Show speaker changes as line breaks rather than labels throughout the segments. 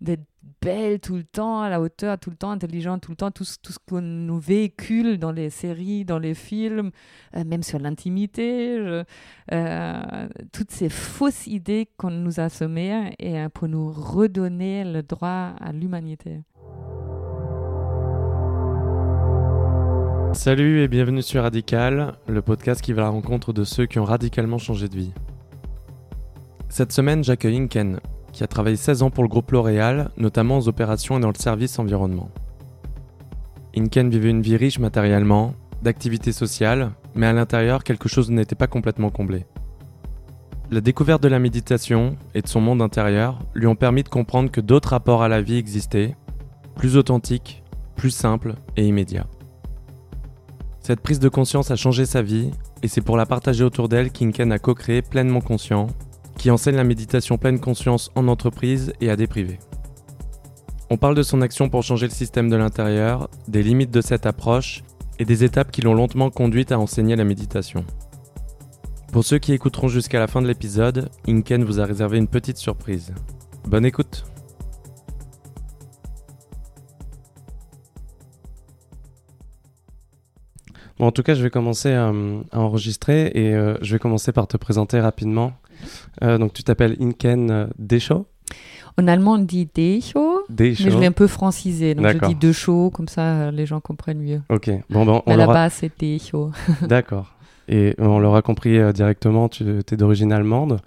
d'être belle tout le temps, à la hauteur tout le temps, intelligente tout le temps, tout, tout ce qu'on nous véhicule dans les séries, dans les films, euh, même sur l'intimité, euh, toutes ces fausses idées qu'on nous a semées et euh, pour nous redonner le droit à l'humanité.
Salut et bienvenue sur Radical, le podcast qui va à la rencontre de ceux qui ont radicalement changé de vie. Cette semaine, j'accueille Inken, qui a travaillé 16 ans pour le groupe L'Oréal, notamment aux opérations et dans le service environnement. Inken vivait une vie riche matériellement, d'activités sociales, mais à l'intérieur, quelque chose n'était pas complètement comblé. La découverte de la méditation et de son monde intérieur lui ont permis de comprendre que d'autres rapports à la vie existaient, plus authentiques, plus simples et immédiats. Cette prise de conscience a changé sa vie et c'est pour la partager autour d'elle qu'Inken a co-créé Pleinement Conscient, qui enseigne la méditation pleine conscience en entreprise et à des privés. On parle de son action pour changer le système de l'intérieur, des limites de cette approche et des étapes qui l'ont lentement conduite à enseigner la méditation. Pour ceux qui écouteront jusqu'à la fin de l'épisode, Inken vous a réservé une petite surprise. Bonne écoute Bon, en tout cas, je vais commencer euh, à enregistrer et euh, je vais commencer par te présenter rapidement. Euh, donc, tu t'appelles Inken euh, Deschaud
En allemand, on dit Decho, mais je l'ai un peu francisé, donc je dis de chaud, comme ça euh, les gens comprennent mieux.
Ok, bon,
Mais
on l'aura...
base, c'est Decho.
D'accord. Et on l'aura compris euh, directement, tu es d'origine allemande.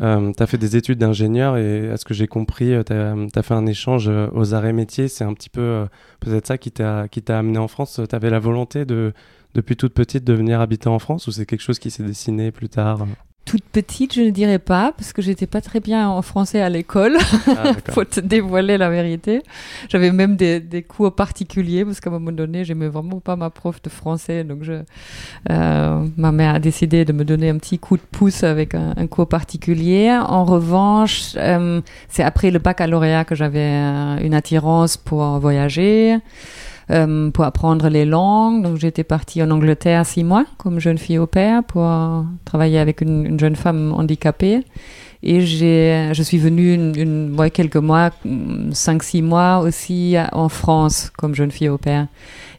Euh, tu as fait des études d'ingénieur et à ce que j'ai compris, tu as, fait un échange euh, aux arrêts métiers. C'est un petit peu peut-être ça qui t'a qui t'a amené en France. Tu avais la volonté de, depuis toute petite de venir habiter en France ou c'est quelque chose qui s'est dessiné plus tard?
Toute petite, je ne dirais pas, parce que j'étais pas très bien en français à l'école.
Ah.
Faut te dévoiler la vérité. J'avais même des, des cours particuliers, parce qu'à un moment donné, j'aimais vraiment pas ma prof de français. Donc, je, euh, ma mère a décidé de me donner un petit coup de pouce avec un, un cours particulier. En revanche, euh, c'est après le baccalauréat que j'avais euh, une attirance pour voyager. Euh, pour apprendre les langues. Donc j'étais partie en Angleterre six mois comme jeune fille au père pour travailler avec une, une jeune femme handicapée. Et j'ai, je suis venue une, une- ouais, quelques mois, mm, cinq, six mois aussi en France comme jeune fille au père.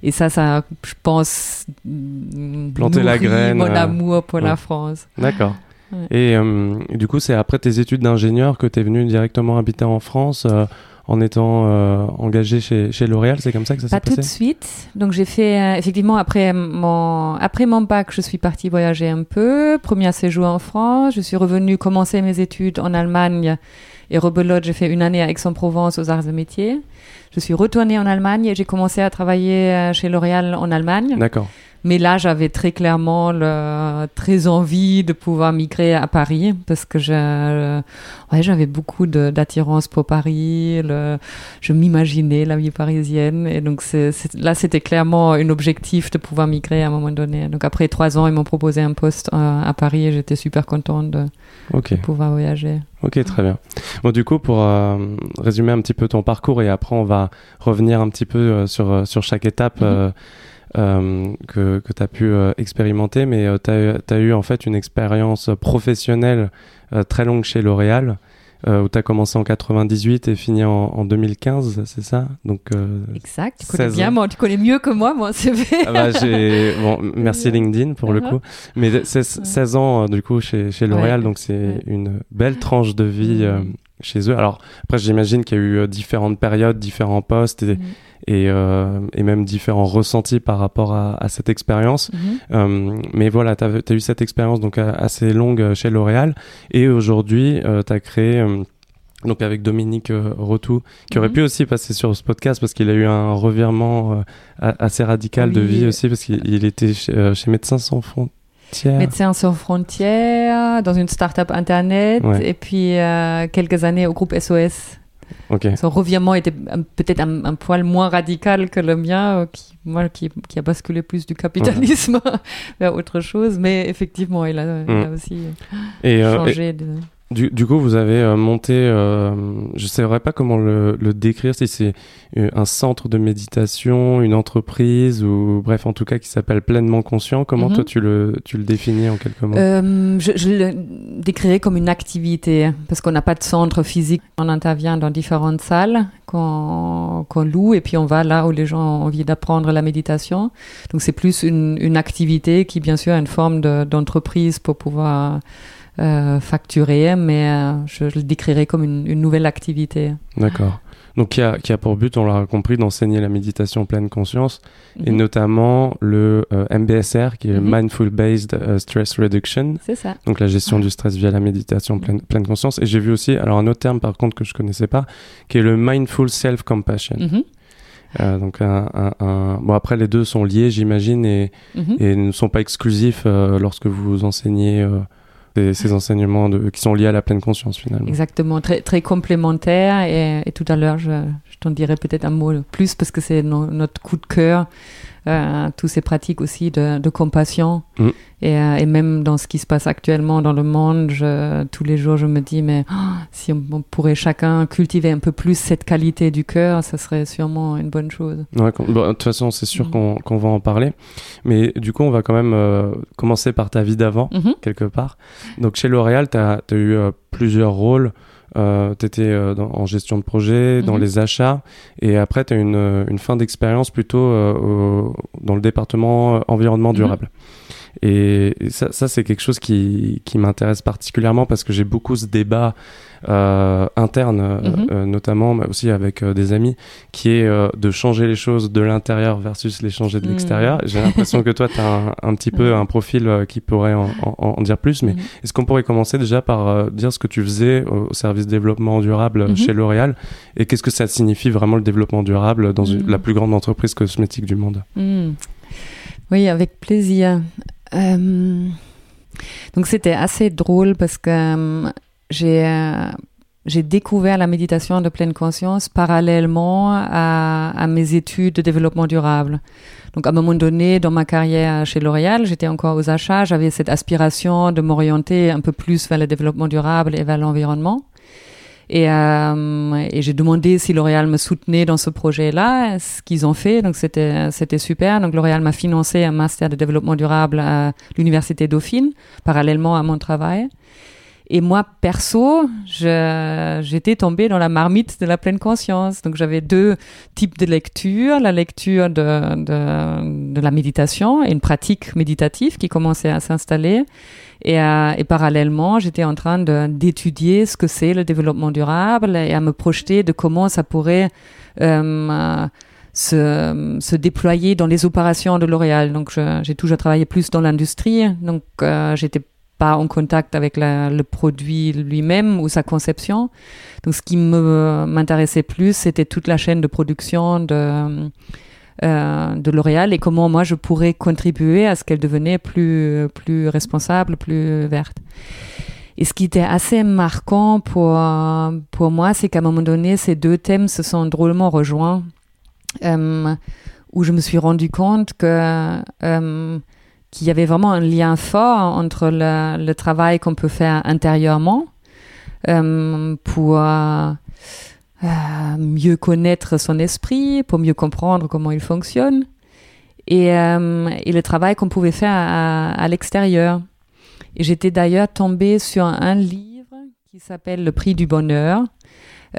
Et ça, ça, je pense,
Planter la graine,
mon
euh,
amour pour
ouais.
la France.
D'accord.
Ouais.
Et, euh, du coup, c'est après tes études d'ingénieur que tu es venu directement habiter en France en étant euh, engagé chez, chez L'Oréal. C'est comme ça que ça s'est
Pas tout de
passé?
suite. Donc j'ai fait euh, effectivement après mon après mon bac, je suis partie voyager un peu. Premier séjour en France. Je suis revenue commencer mes études en Allemagne et rebelote. J'ai fait une année à Aix-en-Provence aux arts et métiers. Je suis retournée en Allemagne et j'ai commencé à travailler euh, chez L'Oréal en Allemagne.
D'accord.
Mais là, j'avais très clairement le, très envie de pouvoir migrer à Paris parce que euh, ouais, j'avais beaucoup d'attirance pour Paris. Le, je m'imaginais la vie parisienne. Et donc, là, c'était clairement un objectif de pouvoir migrer à un moment donné. Donc, après trois ans, ils m'ont proposé un poste euh, à Paris et j'étais super contente de pouvoir voyager.
Ok, très bien. Bon, du coup, pour euh, résumer un petit peu ton parcours et après on va revenir un petit peu euh, sur, sur chaque étape
Mhm.
Euh, que, que tu as pu euh, expérimenter, mais tu as, eu en fait une expérience professionnelle euh, très longue chez L'Oréal. euh, où tu as commencé en 98 et fini en, en 2015, c'est ça? Donc, euh,
Exact. Tu connais
16
bien, moi, tu connais mieux que moi, mon CV.
ah bah, bon, merci LinkedIn pour le
Uh-huh.
coup. Mais c'est 16 ans euh, du coup chez, chez L'Oréal,
Ouais.
donc c'est
Ouais.
une belle tranche de vie euh,
Mhm.
chez eux. Alors après, j'imagine qu'il y a eu euh, différentes périodes, différents postes et,
Mhm.
Et, euh, et même différents ressentis par rapport à, à cette expérience.
Mhm.
Euh, mais voilà, tu as, eu cette expérience donc euh, assez longue chez L'Oréal et aujourd'hui, tu as créé donc avec Dominique euh, Rotou, qui aurait
Mhm.
pu aussi passer sur ce podcast parce qu'il a eu un revirement euh, assez radical de vie aussi parce qu'il il était chez, euh, chez Médecins sans frontières.
Médecins sans frontières, dans une start-up internet,
Ouais.
et puis quelques années au groupe SOS. Son revirement était peut-être un, un poil moins radical que le mien, euh, qui, moi, qui, qui a basculé plus du capitalisme vers autre chose, mais effectivement, il a, il a
Mm.
aussi
Et, euh, et-
changé de...
Du, du, coup, vous avez euh, monté, euh, je ne saurais pas comment le, le décrire, si c'est euh, un centre de méditation, une entreprise, ou bref, en tout cas, qui s'appelle Pleinement Conscient. Comment toi,
Mhm.
tu le, tu le définis en quelques mots?
Euh, je, je le décrirais comme une activité, parce qu'on n'a pas de centre physique. On intervient dans différentes salles qu'on qu'on loue, et puis on va là où les gens ont envie d'apprendre la méditation. Donc c'est plus une, une activité qui, bien sûr, a une forme de- d'entreprise pour pouvoir euh, facturer, mais euh, je, le décrirais comme une, une nouvelle activité.
D'accord. Donc, qui a, qui a pour but, on l'a compris, d'enseigner la méditation en pleine conscience, et
Mhm.
notamment le euh, MBSR, qui est
Mhm.
Mindful Based Stress Reduction.
C'est ça.
donc la gestion du stress via la méditation pleine, pleine conscience. Et j'ai vu aussi, alors un autre terme par contre que je connaissais pas, qui est le mindful self-compassion.
Mhm.
Euh, donc un, un- un- bon après les deux sont liés j'imagine et, et ne sont pas exclusifs euh, lorsque vous enseignez ces, enseignements qui sont liés à la pleine conscience finalement.
Exactement, très, très complémentaire. Et, tout à l'heure, je, t'en dirai peut-être un mot plus parce que c'est no- notre coup de cœur, euh, toutes ces pratiques aussi de, de compassion.
Mm.
Et, euh, et même dans ce qui se passe actuellement dans le monde, je- tous les jours, je me dis, mais oh, si on, on pourrait chacun cultiver un peu plus cette qualité du cœur, ça serait sûrement une bonne chose.
Ouais, de toute façon c'est sûr
Mhm.
qu'on qu'on va en parler, mais du coup on va quand même euh, commencer par ta vie d'avant.
Mhm.
quelque part. Donc chez L'Oréal, tu as, eu euh, plusieurs rôles. Tu étais en gestion de projet, dans
Mhm.
les achats, et après tu as une, euh, une fin d'expérience plutôt euh, au- dans le département euh, environnement
Mhm.
durable. Et ça, ça c'est quelque chose qui, qui m'intéresse particulièrement parce que j'ai beaucoup ce débat euh, interne, euh,
Mhm.
euh, notamment mais aussi avec des amis, qui est de changer les choses de l'intérieur versus les changer de
Mhm.
l'extérieur. J'ai l'impression que toi, tu as un, un petit peu un profil qui pourrait en, en- en dire plus, mais
Mhm.
est-ce qu'on pourrait commencer déjà par dire ce que tu faisais au service développement durable
Mhm.
chez L'Oréal et qu'est-ce que ça signifie vraiment le développement durable dans une- la plus grande entreprise cosmétique du monde?
Hmm. Oui, avec plaisir. Euh, donc c'était assez drôle parce que euh, j'ai euh, j'ai découvert la méditation de pleine conscience parallèlement à, à mes études de développement durable. Donc à un moment donné dans ma carrière chez L'Oréal, j'étais encore aux achats, j'avais cette aspiration de m'orienter un peu plus vers le développement durable et vers l'environnement. Et, euh, et j'ai demandé si L'Oréal me soutenait dans ce projet-là, ce qu'ils ont fait, donc c'était c'était super. Donc L'Oréal m'a financé un master de développement durable à l'université Dauphine, parallèlement à mon travail. Et moi, perso, j'étais tombée dans la marmite de la pleine conscience. Donc j'avais deux types de lecture, la lecture de, la méditation et une pratique méditative qui commençait à s'installer. Et, euh, parallèlement, j'étais en train d'étudier ce que c'est le développement durable et à me projeter de comment ça pourrait euh, se, déployer dans les opérations de L'Oréal. Donc, j'ai toujours travaillé plus dans l'industrie. Donc, euh, j'étais pas en contact avec le produit lui-même ou sa conception. Donc, ce qui m'intéressait plus, c'était toute la chaîne de production de euh, de L'Oréal et comment moi je pourrais contribuer à ce qu'elle devenait plus plus responsable, plus verte. Et ce qui était assez marquant pour pour moi, c'est qu'à un moment donné, ces deux thèmes se sont drôlement rejoints, euh, où je me suis rendu compte que euh, qu'il y avait vraiment un lien fort entre le, travail qu'on peut faire intérieurement euh, pour euh, mieux connaître son esprit, pour mieux comprendre comment il fonctionne, et, euh, le travail qu'on pouvait faire à, l'extérieur. J'étais d'ailleurs tombée sur un livre qui s'appelle Le prix du bonheur,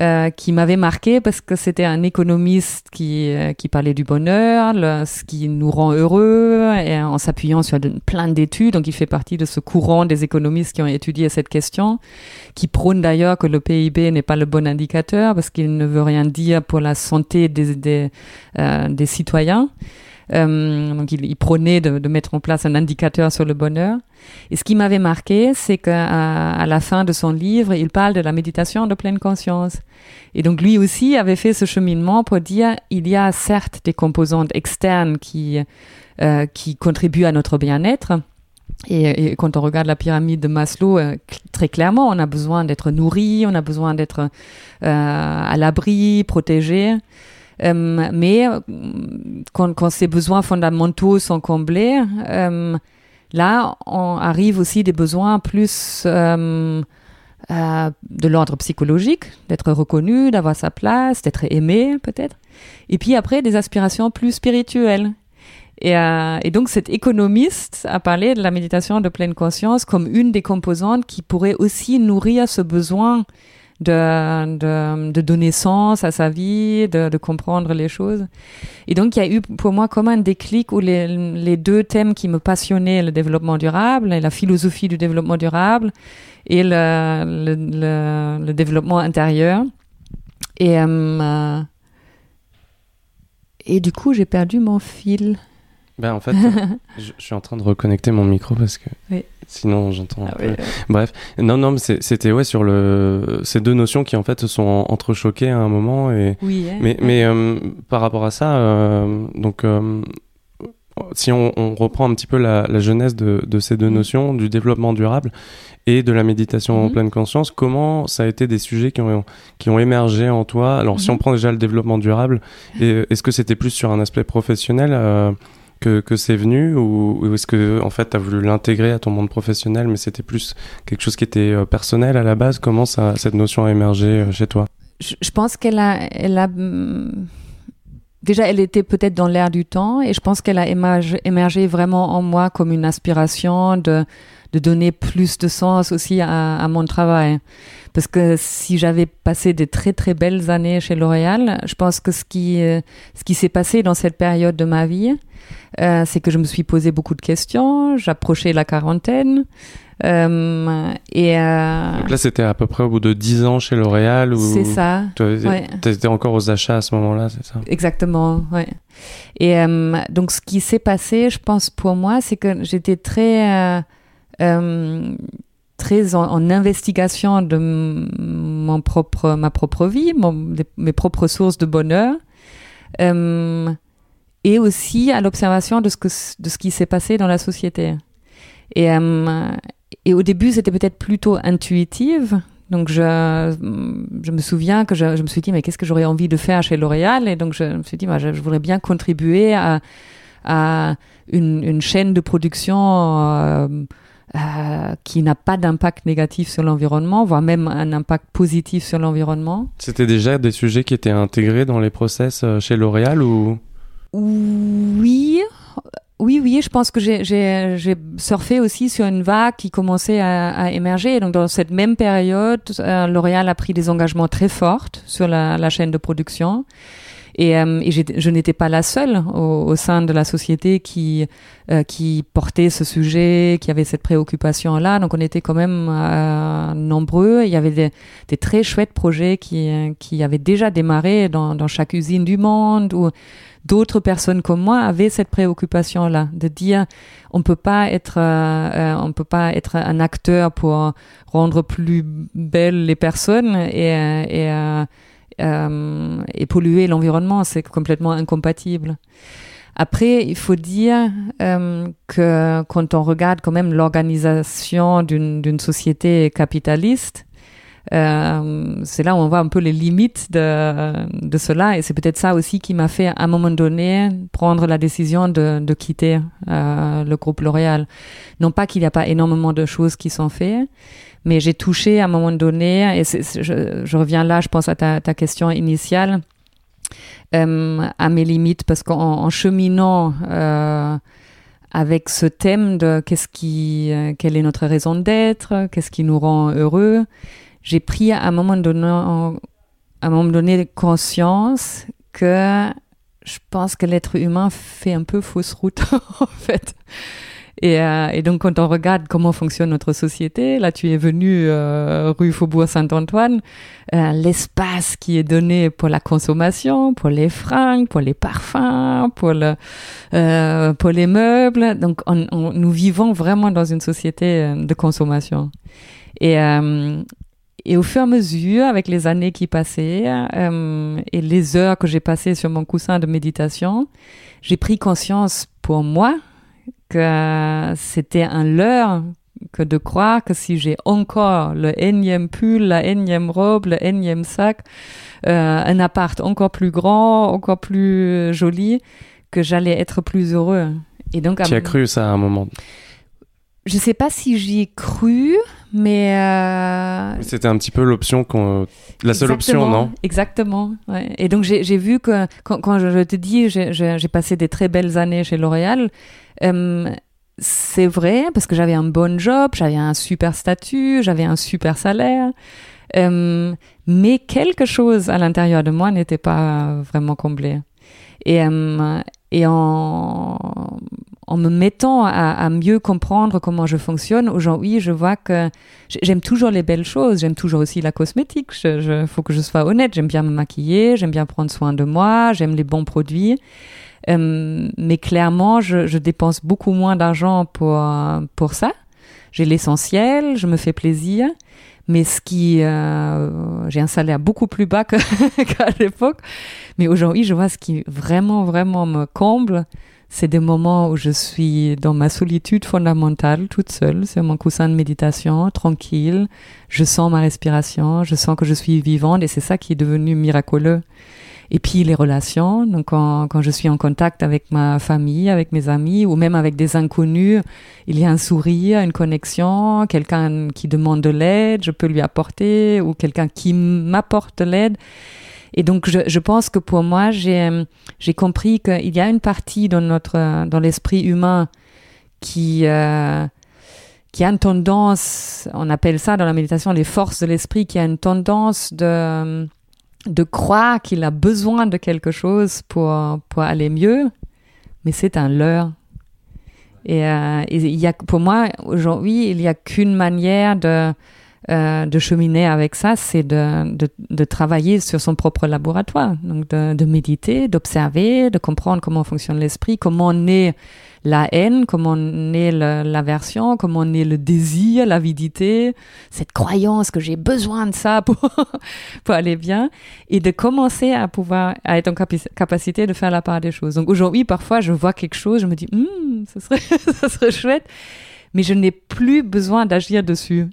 euh, qui m'avait marqué parce que c'était un économiste qui, euh, qui parlait du bonheur, le- ce qui nous rend heureux, et en s'appuyant sur plein d'études. Donc, il fait partie de ce courant des économistes qui ont étudié cette question, qui prône d'ailleurs que le PIB n'est pas le bon indicateur parce qu'il ne veut rien dire pour la santé des, des, euh, des citoyens. Euh, donc, il, il prônait de, mettre en place un indicateur sur le bonheur. Et ce qui m'avait marqué, c'est qu'à la fin de son livre, il parle de la méditation de pleine conscience. Et donc lui aussi avait fait ce cheminement pour dire il y a certes des composantes externes qui euh, qui contribuent à notre bien-être. Et, quand on regarde la pyramide de Maslow, euh, très clairement, on a besoin d'être nourri, on a besoin d'être euh, à l'abri, protégé. Euh, mais euh, quand, ces besoins fondamentaux sont comblés, euh, là, on arrive aussi des besoins plus de l'ordre psychologique, d'être reconnu, d'avoir sa place, d'être aimé peut-être. Et puis après, des aspirations plus spirituelles. Et, donc cet économiste a parlé de la méditation de pleine conscience comme une des composantes qui pourrait aussi nourrir ce besoin de, de, de donner sens à sa vie, de, de, comprendre les choses. Et donc il y a eu pour moi comme un déclic où les, les deux thèmes qui me passionnaient, le développement durable et la philosophie du développement durable et le, le, le, le développement intérieur. Et, euh, et du coup, j'ai perdu mon fil.
Ben, en fait, je, je, suis en train de reconnecter mon micro parce que
oui.
Sinon j'entends
Ah oui,
Bref, non, non, mais c'était ouais sur le ces deux notions qui en fait se sont entrechoquées à un moment et
oui. hein.
mais mais euh, par rapport à ça, euh, donc euh, si on, on reprend un petit peu la, la genèse de, de ces deux
Mhm.
notions du développement durable et de la méditation en
Mhm.
pleine conscience, comment ça a été des sujets qui ont qui ont émergé en toi? Alors si on prend déjà le développement durable, est-ce que c'était plus sur un aspect professionnel euh, que, c'est venu ou, est-ce que en fait tu as voulu l'intégrer à ton monde professionnel mais c'était plus quelque chose qui était euh, personnel à la base? Comment cette notion a émergé euh, chez toi?
Je, pense qu'elle a, hum, déjà, elle était peut-être dans l'air du temps et je pense qu'elle a émergé, émergé vraiment en moi comme une aspiration de, de donner plus de sens aussi à, à mon travail. Parce que si j'avais passé des très très belles années chez L'Oréal, je pense que ce qui, euh, ce qui s'est passé dans cette période de ma vie, euh, c'est que je me suis posé beaucoup de questions, j'approchais la quarantaine. euh, et
donc là c'était à peu près au bout de 10 ans chez L'Oréal
c'est ça.
tu
Ouais.
étais encore aux achats à ce moment-là c'est ça?
Exactement, ouais. Et donc, ce qui s'est passé, je pense, pour moi, c'est que j'étais très, très en, investigation de mon propre, ma propre vie, des- mes propres sources de bonheur, euh, et aussi à l'observation de ce que, de ce qui s'est passé dans la société. Et, euh, et au début, c'était peut-être plutôt intuitive. Donc, je, je me souviens que je, je me suis dit, mais qu'est-ce que j'aurais envie de faire chez L'Oréal? Et donc, je me suis dit, bah, je, voudrais bien contribuer à, à une, une chaîne de production euh, euh, qui n'a pas d'impact négatif sur l'environnement, voire même un impact positif sur l'environnement.
c'était déjà des sujets qui étaient intégrés dans les process euh, chez L'Oréal ou?
Oui, oui, oui, je pense que j'ai- surfé aussi sur une vague qui commençait à, à émerger. Donc, dans cette même période, euh, L'Oréal a pris des engagements très forts sur la, la chaîne de production. Et, euh, et je n'étais pas la seule au, sein de la société qui, euh, qui portait ce sujet, qui avait cette préoccupation-là. Donc, on était quand même euh, nombreux. Il y avait des, des très chouettes projets qui, qui avaient déjà démarré dans, dans chaque usine du monde ou d'autres personnes comme moi avaient cette préoccupation là de dire on peut pas être euh, on peut pas être un acteur pour rendre plus belles les personnes et et, euh, euh, et polluer l'environnement c'est complètement incompatible après, il faut dire euh, que quand on regarde quand même l'organisation d'une société capitaliste, euh, c'est là où on voit un peu les limites de, de cela et c'est peut-être ça aussi qui m'a fait à un moment donné prendre la décision de, de quitter euh, le groupe L'Oréal. Non pas qu'il n'y a pas énormément de choses qui sont faites, mais j'ai touché à un moment donné, et je, reviens là, je pense à ta, question initiale, euh, à mes limites parce qu'en en cheminant euh, avec ce thème de qu'est-ce qui, euh, quelle est notre raison d'être, qu'est-ce qui nous rend heureux, j'ai pris à un moment donné, à un moment donné conscience que je pense que l'être humain fait un peu fausse route en fait. Et, euh, et donc quand on regarde comment fonctionne notre société, là tu es venu euh, rue Faubourg Saint-Antoine, euh, l'espace qui est donné pour la consommation, pour les fringues, pour les parfums, pour le, euh, pour les meubles. Donc on, on- nous vivons vraiment dans une société euh, de consommation. Et, euh, et au fur et à mesure, avec les années qui passaient euh, et les heures que j'ai passées sur mon coussin de méditation, j'ai pris conscience pour moi que c'était un leurre que de croire que si j'ai encore le énième pull, la énième robe, le énième sac, euh, un appart encore plus grand, encore plus joli, que j'allais être plus heureux. Et donc, à
tu as cru ça à un moment?
Je sais pas si j'y ai cru, mais. Euh,
C'était un petit peu l'option, qu'on... la seule option, non?
Exactement. Ouais. Et donc j'ai vu que quand, quand, je te dis, j'ai passé des très belles années chez L'Oréal. Euh, c'est vrai parce que j'avais un bon job, j'avais un super statut, j'avais un super salaire. Euh, mais quelque chose à l'intérieur de moi n'était pas vraiment comblé. Et, euh, et en, en me mettant à, mieux comprendre comment je fonctionne, aujourd'hui, je vois que j'aime toujours les belles choses, j'aime toujours aussi la cosmétique. Il je, faut que je sois honnête, j'aime bien me maquiller, j'aime bien prendre soin de moi, j'aime les bons produits. Euh, mais clairement, je, je, dépense beaucoup moins d'argent pour, pour ça. J'ai l'essentiel, je me fais plaisir. Mais ce qui, euh, j'ai un salaire beaucoup plus bas qu'à l'époque. Mais aujourd'hui, je vois ce qui vraiment, vraiment me comble, c'est des moments où je suis dans ma solitude fondamentale, toute seule, sur mon coussin de méditation, tranquille. Je sens ma respiration, je sens que je suis vivante et c'est ça qui est devenu miraculeux. Et puis les relations, donc quand, quand, je suis en contact avec ma famille, avec mes amis ou même avec des inconnus, il y a un sourire, une connexion, quelqu'un qui demande de l'aide, je peux lui apporter ou quelqu'un qui m'apporte l'aide. Et donc je, je, pense que pour moi, j'ai j'ai compris qu'il y a une partie dans notre dans l'esprit humain qui euh, qui a une tendance, on appelle ça dans la méditation les forces de l'esprit, qui a une tendance de de croire qu'il a besoin de quelque chose pour, pour aller mieux, mais c'est un leurre. Et, euh, il y a, pour moi, aujourd'hui, il n'y a qu'une manière de, euh, de cheminer avec ça, c'est de, de, de, travailler sur son propre laboratoire. Donc, de, de méditer, d'observer, de comprendre comment fonctionne l'esprit, comment est la haine, comment naît l'aversion, comment naît le désir, l'avidité, cette croyance que j'ai besoin de ça pour, pour aller bien, et de commencer à pouvoir à être en capacité de faire la part des choses. Donc aujourd'hui, parfois, je vois quelque chose, je me dis, hum, ça serait, ça serait chouette, mais je n'ai plus besoin d'agir dessus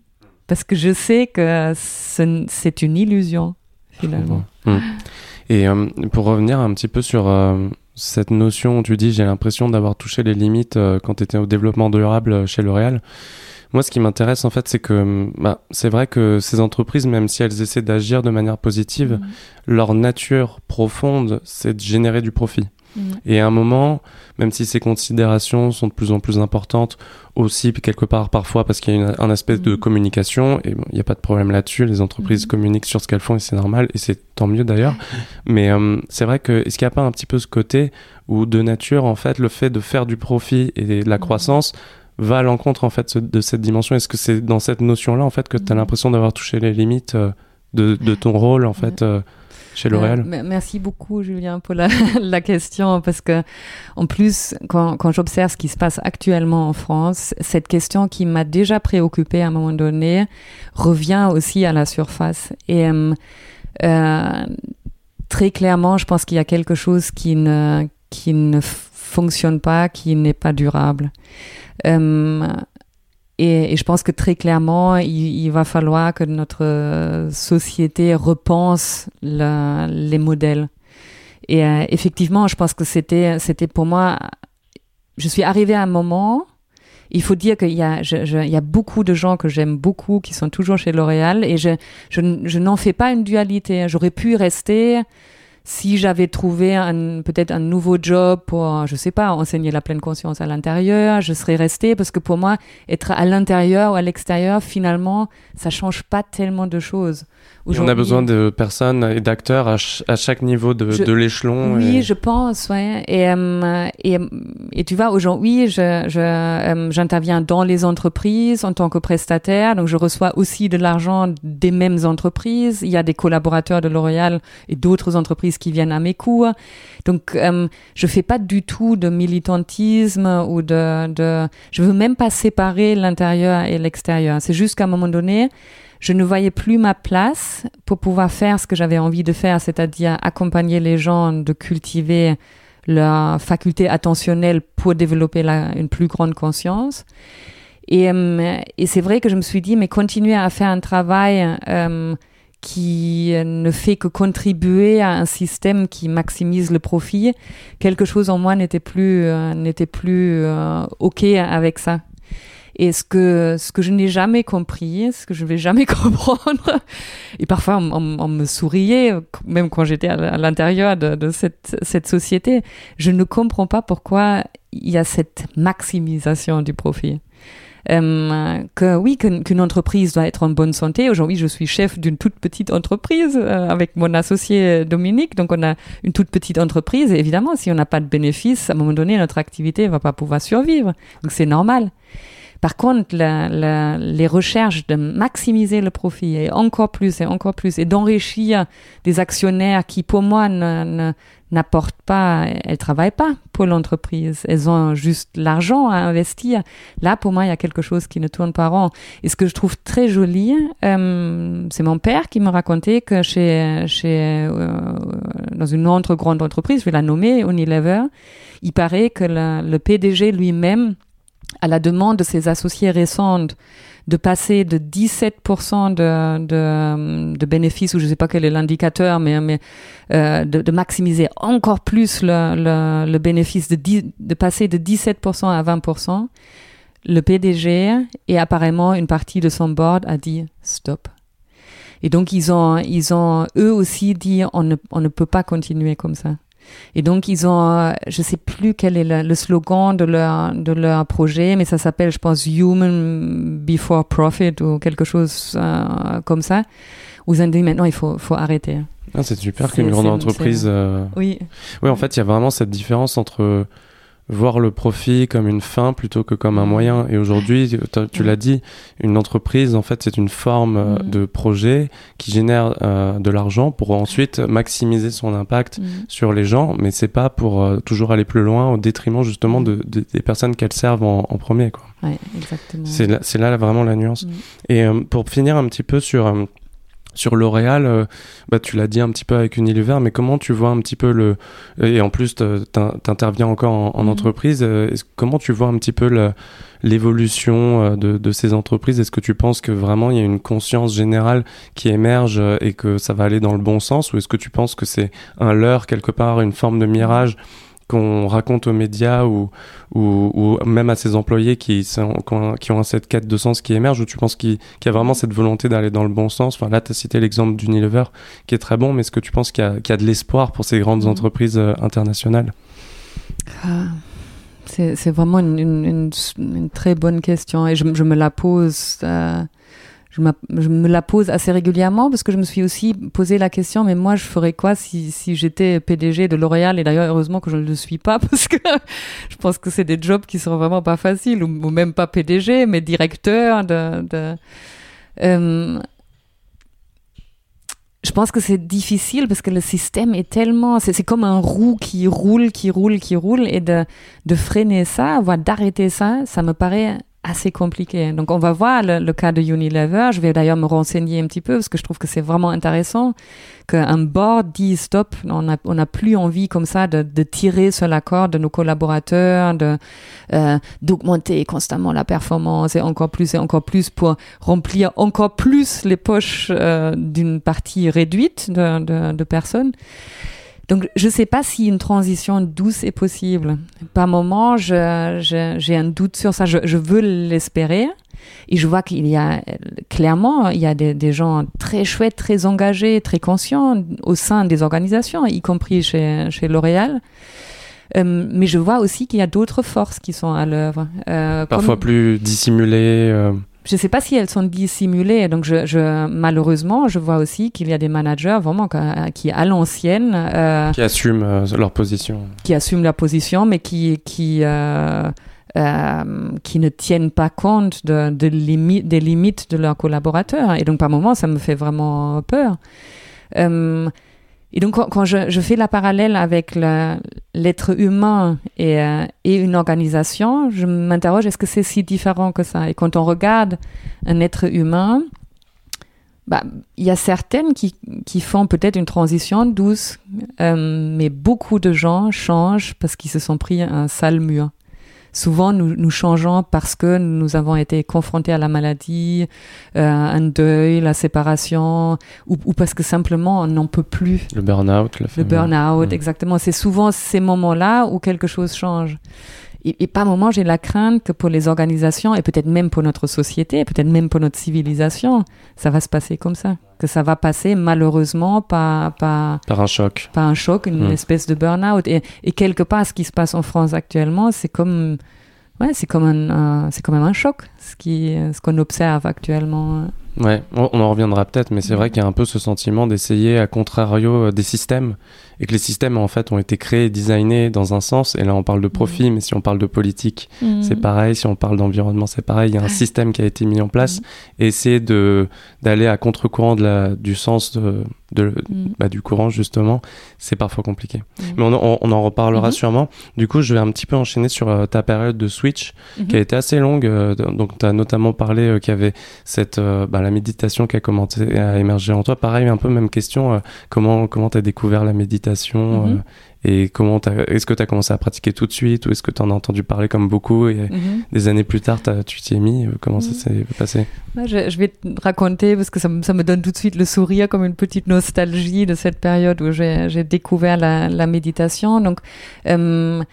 parce que je sais que c'est une illusion finalement.
Hum. Et euh, pour revenir un petit peu sur euh, cette notion où tu dis j'ai l'impression d'avoir touché les limites euh, quand tu étais au développement durable chez L'Oréal. Moi, ce qui m'intéresse en fait, c'est que mm, bah, c'est vrai que ces entreprises, même si elles essaient d'agir de manière positive, mmh. leur nature profonde, c'est de générer du profit. Mmh. Et à un moment, même si ces considérations sont de plus en plus importantes, aussi quelque part parfois parce qu'il y a un aspect de mmh. communication, et il n'y a pas de problème là-dessus, les entreprises communiquent sur ce qu'elles font et c'est normal, et c'est tant mieux d'ailleurs. Mais euh, c'est vrai que, est-ce qu'il n'y a pas un petit peu ce côté où de nature, en fait, le fait de faire du profit et de la croissance va à l'encontre en fait de cette dimension? Est-ce que c'est dans cette notion-là en fait que tu as l'impression d'avoir touché les limites euh, de, de, ton rôle en fait euh, chez L'Oréal
Merci beaucoup, Julien, pour la, la, question, parce que, en plus, quand, quand j'observe ce qui se passe actuellement en France, cette question qui m'a déjà préoccupée à un moment donné revient aussi à la surface. Et euh, euh très clairement, je pense qu'il y a quelque chose qui ne, qui ne fonctionne pas, qui n'est pas durable. Euh, et, et, je pense que très clairement, il, il, va falloir que notre société repense la, les modèles. Et euh, effectivement, je pense que c'était, c'était pour moi, je suis arrivée à un moment. Il faut dire qu'il y a, je, je, il y a beaucoup de gens que j'aime beaucoup qui sont toujours chez L'Oréal et je, je, je n'en fais pas une dualité. J'aurais pu rester si j'avais trouvé peut-être un nouveau job pour, je sais pas, enseigner la pleine conscience à l'intérieur, je serais restée parce que pour moi, être à l'intérieur ou à l'extérieur, finalement, ça change pas tellement de choses.
On a besoin de personnes et d'acteurs à, à, chaque niveau de, de l'échelon.
Oui, je pense, ouais. Et, euh, et, et, tu vois, aujourd'hui, je, je, euh, j'interviens dans les entreprises en tant que prestataire, donc je reçois aussi de l'argent des mêmes entreprises. Il y a des collaborateurs de L'Oréal et d'autres entreprises qui viennent à mes cours. Donc, euh, je fais pas du tout de militantisme ou de, de, je veux même pas séparer l'intérieur et l'extérieur. C'est juste qu'à un moment donné, je ne voyais plus ma place pour pouvoir faire ce que j'avais envie de faire, c'est-à-dire accompagner les gens de cultiver leur faculté attentionnelle pour développer une plus grande conscience. Et, euh, et c'est vrai que je me suis dit, mais continuer à faire un travail euh, qui ne fait que contribuer à un système qui maximise le profit, quelque chose en moi n'était plus, euh, n'était plus euh, OK avec ça. Et ce que, ce que je n'ai jamais compris, ce que je ne vais jamais comprendre, et parfois on, me souriait, même quand j'étais à l'intérieur de, cette, cette société, je ne comprends pas pourquoi il y a cette maximisation du profit. Euh, que oui, qu'une entreprise doit être en bonne santé. Aujourd'hui, je suis chef d'une toute petite entreprise euh, avec mon associé Dominique. Donc, on a une toute petite entreprise. Et évidemment, si on n'a pas de bénéfices, à un moment donné, notre activité va pas pouvoir survivre. Donc, c'est normal. Par contre, la, les recherches de maximiser le profit et encore plus et encore plus et d'enrichir des actionnaires qui, pour moi, n'apportent pas, elles travaillent pas pour l'entreprise. Elles ont juste l'argent à investir. Là, pour moi, il y a quelque chose qui ne tourne pas rond. Et ce que je trouve très joli, euh, c'est mon père qui me racontait que chez, chez euh, dans une autre grande entreprise, je vais la nommer Unilever, il paraît que le PDG lui-même à la demande de ses associés récentes de passer de 17% de, de, de, bénéfices, ou je ne sais pas quel est l'indicateur, mais, mais euh, de, de, maximiser encore plus le, le, le bénéfice, de, de passer de 17% à 20%, le PDG et apparemment une partie de son board a dit stop. Et donc ils ont, ils ont eux aussi dit on ne, on ne peut pas continuer comme ça. Et donc, ils ont, euh, je sais plus quel est le, slogan de leur, de leur projet, mais ça s'appelle, je pense, Human Before Profit ou quelque chose euh, comme ça. Où ils ont dit maintenant, il faut, faut arrêter.
Ah, c'est super qu'une grande entreprise. Euh,
oui.
Oui, en fait, il y a vraiment cette différence entre voir le profit comme une fin plutôt que comme un mm. moyen. Et aujourd'hui, tu l'as dit, une entreprise, en fait, c'est une forme euh, mm. de projet qui génère euh, de l'argent pour ensuite maximiser son impact mm. sur les gens, mais c'est pas pour euh, toujours aller plus loin au détriment justement de, des personnes qu'elles servent en, premier. Quoi.
Ouais, exactement.
C'est là, là, vraiment la nuance. Et pour finir un petit peu sur sur L'Oréal, euh, bah, tu l'as dit un petit peu avec Unilever, mais comment tu vois un petit peu le... Et en plus, tu interviens encore en, mhm. entreprise. Euh, comment tu vois un petit peu l'évolution euh, de, de, ces entreprises? Est-ce que tu penses que vraiment il y a une conscience générale qui émerge et que ça va aller dans le bon sens Ou est-ce que tu penses que c'est un leurre quelque part, une forme de mirage qu'on raconte aux médias ou, ou, ou, même à ses employés qui, sont, qui ont cette quête de sens qui émerge ou tu penses qu'il y a vraiment cette volonté d'aller dans le bon sens enfin, Là, tu as cité l'exemple d'Unilever qui est très bon, mais est-ce que tu penses qu'il y, y, a de l'espoir pour ces grandes mmh. entreprises euh, internationales?
Ah, C'est vraiment une, une, une, très bonne question et je, je me la pose. Euh je, me la pose assez régulièrement parce que je me suis aussi posé la question, mais moi, je ferais quoi si, j'étais PDG de L'Oréal? Et d'ailleurs, heureusement que je ne le suis pas parce que je pense que c'est des jobs qui sont vraiment pas faciles, ou, même pas PDG, mais directeur de. de euh, je pense que c'est difficile parce que le système est tellement, c'est comme un roue qui roule, qui roule, qui roule, et de, de freiner ça, voire d'arrêter ça, ça me paraît assez compliqué. Donc on va voir le, cas de Unilever. Je vais d'ailleurs me renseigner un petit peu parce que je trouve que c'est vraiment intéressant qu'un board dit stop, on n'a plus envie comme ça de, tirer sur la corde de nos collaborateurs, de euh, d'augmenter constamment la performance et encore plus et encore plus pour remplir encore plus les poches euh, d'une partie réduite de personnes. Donc, je ne sais pas si une transition douce est possible. Par moment, j'ai un doute sur ça. Je, je veux l'espérer. Et je vois qu'il y a clairement, il y a des, des, gens très chouettes, très engagés, très conscients au sein des organisations, y compris chez, chez L'Oréal. Euh, mais je vois aussi qu'il y a d'autres forces qui sont à l'œuvre.
Euh, Parfois plus dissimulées. Euh
je ne sais pas si elles sont dissimulées. Donc, je, je malheureusement, je vois aussi qu'il y a des managers vraiment qui, à l'ancienne,
euh, qui assument euh, leur position,
qui assument leur position, mais qui qui euh, euh qui ne tiennent pas compte de, de limites, des limites de leurs collaborateurs. Et donc, par moments, ça me fait vraiment peur. Et donc, quand, je, je, fais la parallèle avec l'être humain et, euh, et, une organisation, je m'interroge, est-ce que c'est si différent que ça? Et quand on regarde un être humain, bah, il y a certaines qui, qui font peut-être une transition douce, euh, mais beaucoup de gens changent parce qu'ils se sont pris un sale mur souvent nous, nous changeons parce que nous avons été confrontés à la maladie, euh, un deuil, la séparation, ou, ou parce que simplement on n'en peut plus.
Le burn-out.
Le burn-out, mm. exactement. C'est souvent ces moments-là où quelque chose change. Et, et, par moment, j'ai la crainte que pour les organisations, et peut-être même pour notre société, peut-être même pour notre civilisation, ça va se passer comme ça. Que ça va passer malheureusement par, par,
par un choc.
Par un choc, une espèce de burn-out. Et, et, quelque part, ce qui se passe en France actuellement, c'est comme, ouais, c'est comme un, c'est quand même un choc, ce qui, ce qu'on observe actuellement.
Ouais, on, en reviendra peut-être, mais c'est vrai qu'il y a un peu ce sentiment d'essayer à contrario des systèmes et que les systèmes en fait ont été créés, designés dans un sens. Et là, on parle de profit, mais si on parle de politique, c'est pareil. Si on parle d'environnement, c'est pareil. Il y a un système qui a été mis en place et essayer de d'aller à contre-courant de la du sens de, de bah, du courant justement, c'est parfois compliqué. Mais on, on, en reparlera sûrement. Du coup, je vais un petit peu enchaîner sur ta période de switch qui a été assez longue. donc, tu as notamment parlé qu'il y avait cette bah, la méditation qui a commencé à émerger en toi. Pareil, un peu même question. comment comment t'as découvert la méditation Mhm. Euh, et comment est-ce que tu as commencé à pratiquer tout de suite ou est-ce que tu en as entendu parler comme beaucoup et mhm. des années plus tard tu t'y es mis euh, Comment ça mhm. s'est passé?
Je, vais te raconter parce que ça, ça, me donne tout de suite le sourire comme une petite nostalgie de cette période où j'ai découvert la, la, méditation. Donc, euh, bah,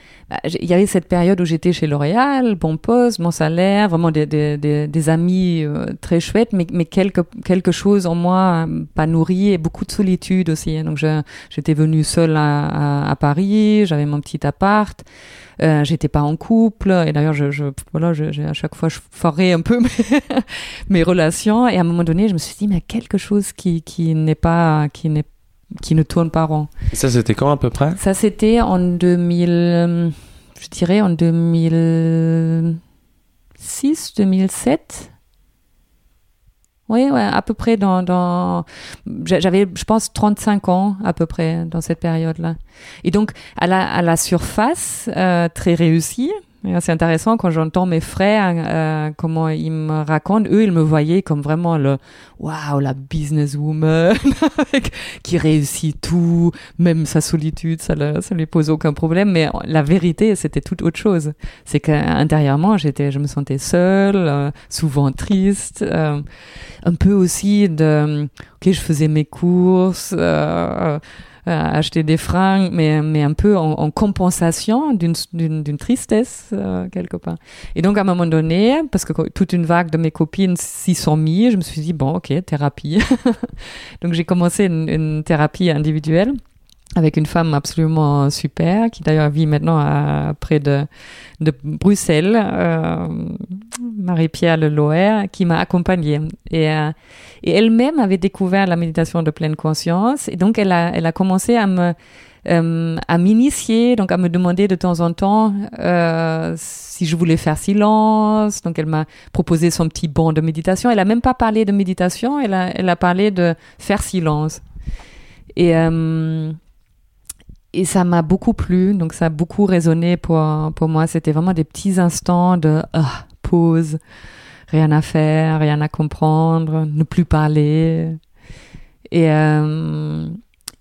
il y avait cette période où j'étais chez L'Oréal, bon poste, bon salaire, vraiment des, des, des, amis euh, très chouettes, mais, mais quelque, quelque chose en moi euh, pas nourri et beaucoup de solitude aussi. Donc j'étais venue seule à, à, Paris, j'avais mon petit appart. Euh, j'étais pas en couple et d'ailleurs je, je voilà je, à chaque fois je forais un peu mes, mes relations et à un moment donné je me suis dit mais quelque chose qui qui n'est pas qui n'est qui ne tourne pas rond.
Ça, c'était quand à peu près?
Ça, c'était en 2000, je dirais en 2006, 2007. Oui, ouais, à peu près dans, dans j'avais, je pense, 35 ans à peu près dans cette période-là. Et donc, à la, à la surface, euh, très réussi, c'est intéressant quand j'entends mes frères, euh, comment ils me racontent. Eux, ils me voyaient comme vraiment le waouh, la businesswoman qui réussit tout, même sa solitude, ça, ne ça lui pose aucun problème. Mais la vérité, c'était tout autre chose. C'est qu'intérieurement, j'étais, je me sentais seule, euh, souvent triste, euh, un peu aussi de, ok, je faisais mes courses. Euh, acheter des fringues, mais, mais un peu en, compensation d'une tristesse, euh, quelque part. Et donc, à un moment donné, parce que toute une vague de mes copines s'y sont mis, je me suis dit, bon, ok, thérapie. donc, j'ai commencé une, une thérapie individuelle avec une femme absolument super, qui d'ailleurs vit maintenant à, près de, de Bruxelles, euh, Marie-Pierre Leloer, qui m'a accompagnée. Et, euh, et elle-même avait découvert la méditation de pleine conscience, et donc elle a, elle a commencé à me euh, à m'initier, donc à me demander de temps en temps euh, si je voulais faire silence. Donc elle m'a proposé son petit banc de méditation. Elle a même pas parlé de méditation, elle a, elle a parlé de faire silence. Et euh, et ça m'a beaucoup plu, donc ça a beaucoup résonné pour, pour moi. C'était vraiment des petits instants de ah, pause, rien à faire, rien à comprendre, ne plus parler. Et, euh,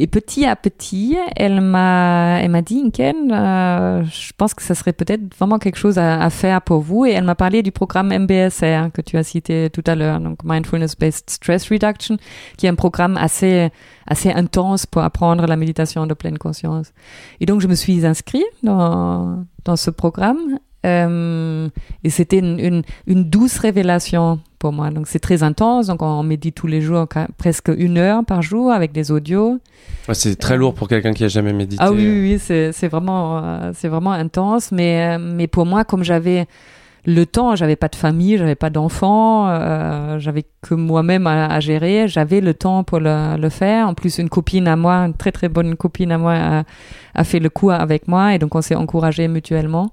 et petit à petit, elle m'a, elle m'a dit, Inken, euh, je pense que ça serait peut-être vraiment quelque chose à, faire pour vous. Et elle m'a parlé du programme MBSR que tu as cité tout à l'heure, donc Mindfulness Based Stress Reduction, qui est un programme assez, assez intense pour apprendre la méditation de pleine conscience. Et donc, je me suis inscrite dans, dans ce programme. Euh, et c'était une, une, une douce révélation pour moi. Donc c'est très intense. Donc on médite tous les jours, presque une heure par jour avec des audios.
c'est très lourd pour quelqu'un qui a jamais médité.
Ah oui, oui, c'est, c'est vraiment, euh, c'est vraiment intense. Mais, euh, mais pour moi, comme j'avais le temps, j'avais pas de famille, j'avais pas d'enfants, euh, j'avais que moi-même à, gérer, j'avais le temps pour le, le, faire. En plus, une copine à moi, une très très bonne copine à moi, a, a fait le coup avec moi et donc on s'est encouragés mutuellement.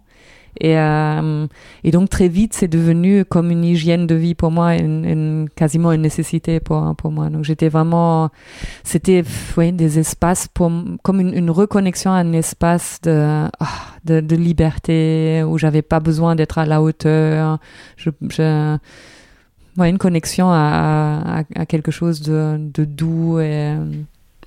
Et, euh, et donc très vite, c'est devenu comme une hygiène de vie pour moi, une, une quasiment une nécessité pour, pour moi. Donc j'étais vraiment, c'était oui, des espaces pour, comme une, une reconnexion à un espace de, ah, de, de, liberté où j'avais pas besoin d'être à la hauteur. Je, je ouais, une connexion à, à, à, quelque chose de, de doux et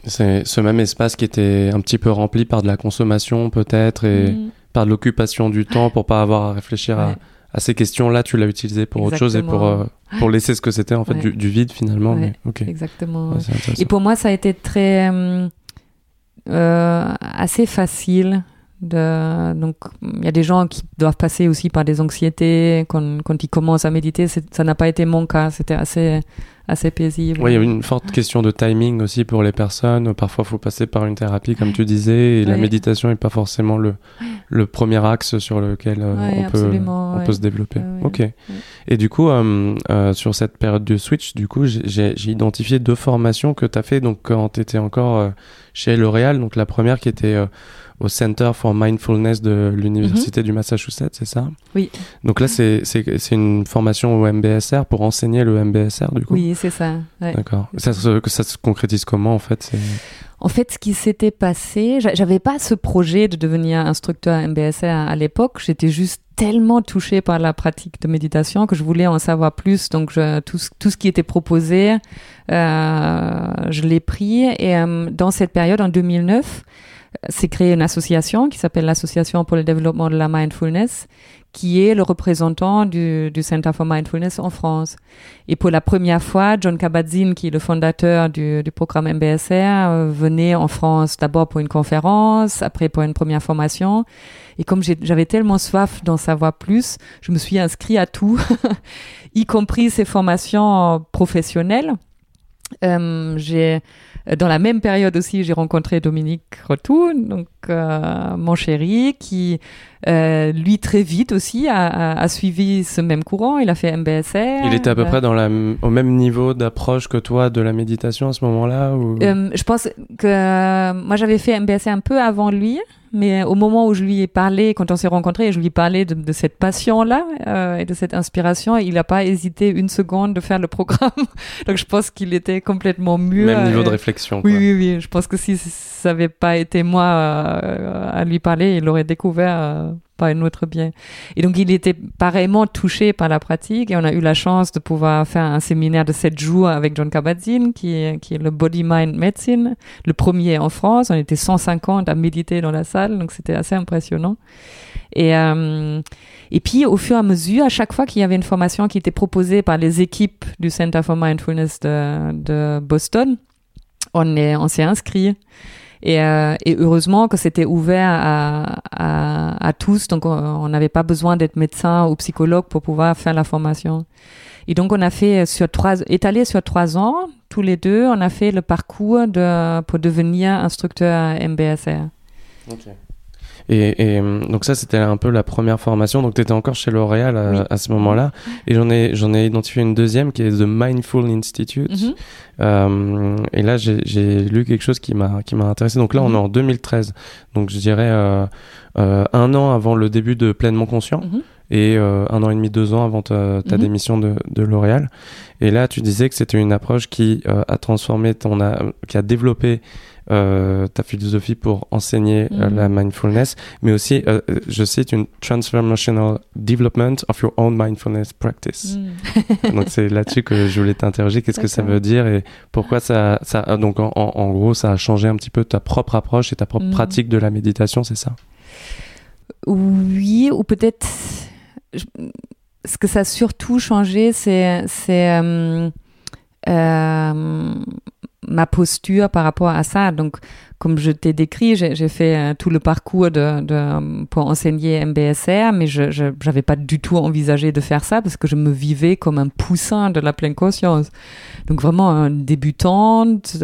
c'est ce même espace qui était un petit peu rempli par de la consommation peut-être et mm par de l'occupation du temps pour pas avoir à réfléchir à, à, ces questions-là, tu l'as utilisé pour autre chose et pour, euh, pour laisser ce que c'était en fait du, du, vide finalement. Mais,
Exactement. et pour moi, ça a été très euh, assez facile De, donc, il y a des gens qui doivent passer aussi par des anxiétés quand, quand ils commencent à méditer. Ça n'a pas été mon cas. C'était assez, assez paisible.
Oui, il y a une forte question de timing aussi pour les personnes. Parfois, il faut passer par une thérapie, comme tu disais, et la méditation n'est pas forcément le, le premier axe sur lequel euh, on, peut, on peut se développer. ok. Et du coup, euh, euh, sur cette période de switch, du coup, j'ai identifié deux formations que tu as fait donc, quand tu étais encore chez L'Oréal. Donc, la première qui était au Center for Mindfulness de l'Université mhm. du Massachusetts, c'est ça?
Oui.
Donc là, c'est une formation au MBSR pour enseigner le MBSR, du coup?
Oui, c'est ça.
D'accord. Ça, ça se concrétise comment, en fait?
En fait, ce qui s'était passé, j'avais pas ce projet de devenir instructeur MBSR à l'époque. J'étais juste tellement touchée par la pratique de méditation que je voulais en savoir plus. Donc, je, tout, tout, ce qui était proposé, euh, je l'ai pris. Et euh, dans cette période, en 2009, s'est créée une association qui s'appelle l'Association pour le développement de la mindfulness, qui est le représentant du, du, Center for Mindfulness en France. Et pour la première fois, John Kabat-Zinn, qui est le fondateur du, du programme MBSR, euh, venait en France d'abord pour une conférence, après pour une première formation. Et comme j'avais tellement soif d'en savoir plus, je me suis inscrit à tout, y compris ces formations professionnelles. Euh, j'ai dans la même période aussi, j'ai rencontré Dominique Retoun, donc euh, mon chéri, qui euh, lui très vite aussi a, a, suivi ce même courant. Il a fait MBSR.
Il était à peu près dans la, au même niveau d'approche que toi de la méditation à ce moment-là ou...
Euh, je pense que moi j'avais fait MBSR un peu avant lui mais au moment où je lui ai parlé, quand on s'est rencontrés, je lui ai parlé de, de cette passion-là euh, et de cette inspiration, il n'a pas hésité une seconde de faire le programme. Donc je pense qu'il était complètement mûr.
Même niveau de réflexion.
Oui, oui, oui. Je pense que si ça n'avait pas été moi euh, à lui parler, il l'aurait découvert euh, pas un autre bien. Et donc, il était pareillement touché par la pratique et on a eu la chance de pouvoir faire un séminaire de sept jours avec John Kabat-Zinn, qui est, qui est le Body Mind Medicine, le premier en France. On était 150 à méditer dans la salle, donc c'était assez impressionnant. Et, euh, et puis, au fur et à mesure, à chaque fois qu'il y avait une formation qui était proposée par les équipes du Center for Mindfulness de, de Boston, on est, on s'est inscrit. Et, euh, et heureusement que c'était ouvert à, tous, donc on n'avait pas besoin d'être médecin ou psychologue pour pouvoir faire la formation. Et donc on a fait sur trois, étalé sur trois ans, tous les deux, on a fait le parcours pour devenir instructeur MBSR.
Et, et, donc ça, c'était un peu la première formation. Donc tu étais encore chez L'Oréal à, à, ce moment-là. Et j'en ai, j'en ai identifié une deuxième qui est The Mindful Institute. Mm-hmm. euh, et là, j'ai lu quelque chose qui m'a qui m'a intéressé. Donc là, on est mm-hmm. en 2013. Donc je dirais euh, euh, un an avant le début de Pleinement Conscient. Mm-hmm. Et euh, un an et demi, deux ans avant ta, ta démission de, de L'Oréal. Et là, tu disais que c'était une approche qui euh, a transformé ton, a, qui a développé euh, ta philosophie pour enseigner euh, mm. la mindfulness, mais aussi, euh, je cite, une transformational development of your own mindfulness practice. Mm. donc c'est là-dessus que je voulais t'interroger. Qu'est-ce que ça veut dire et pourquoi ça, ça donc en, en, gros, ça a changé un petit peu ta propre approche et ta propre pratique de la méditation, c'est ça?
Oui, ou peut-être ce que ça a surtout changé, c'est euh, euh, ma posture par rapport à ça. Donc, comme je t'ai décrit, j'ai fait euh, tout le parcours pour enseigner MBSR, mais je n'avais pas du tout envisagé de faire ça parce que je me vivais comme un poussin de la pleine conscience. Donc, vraiment un débutante.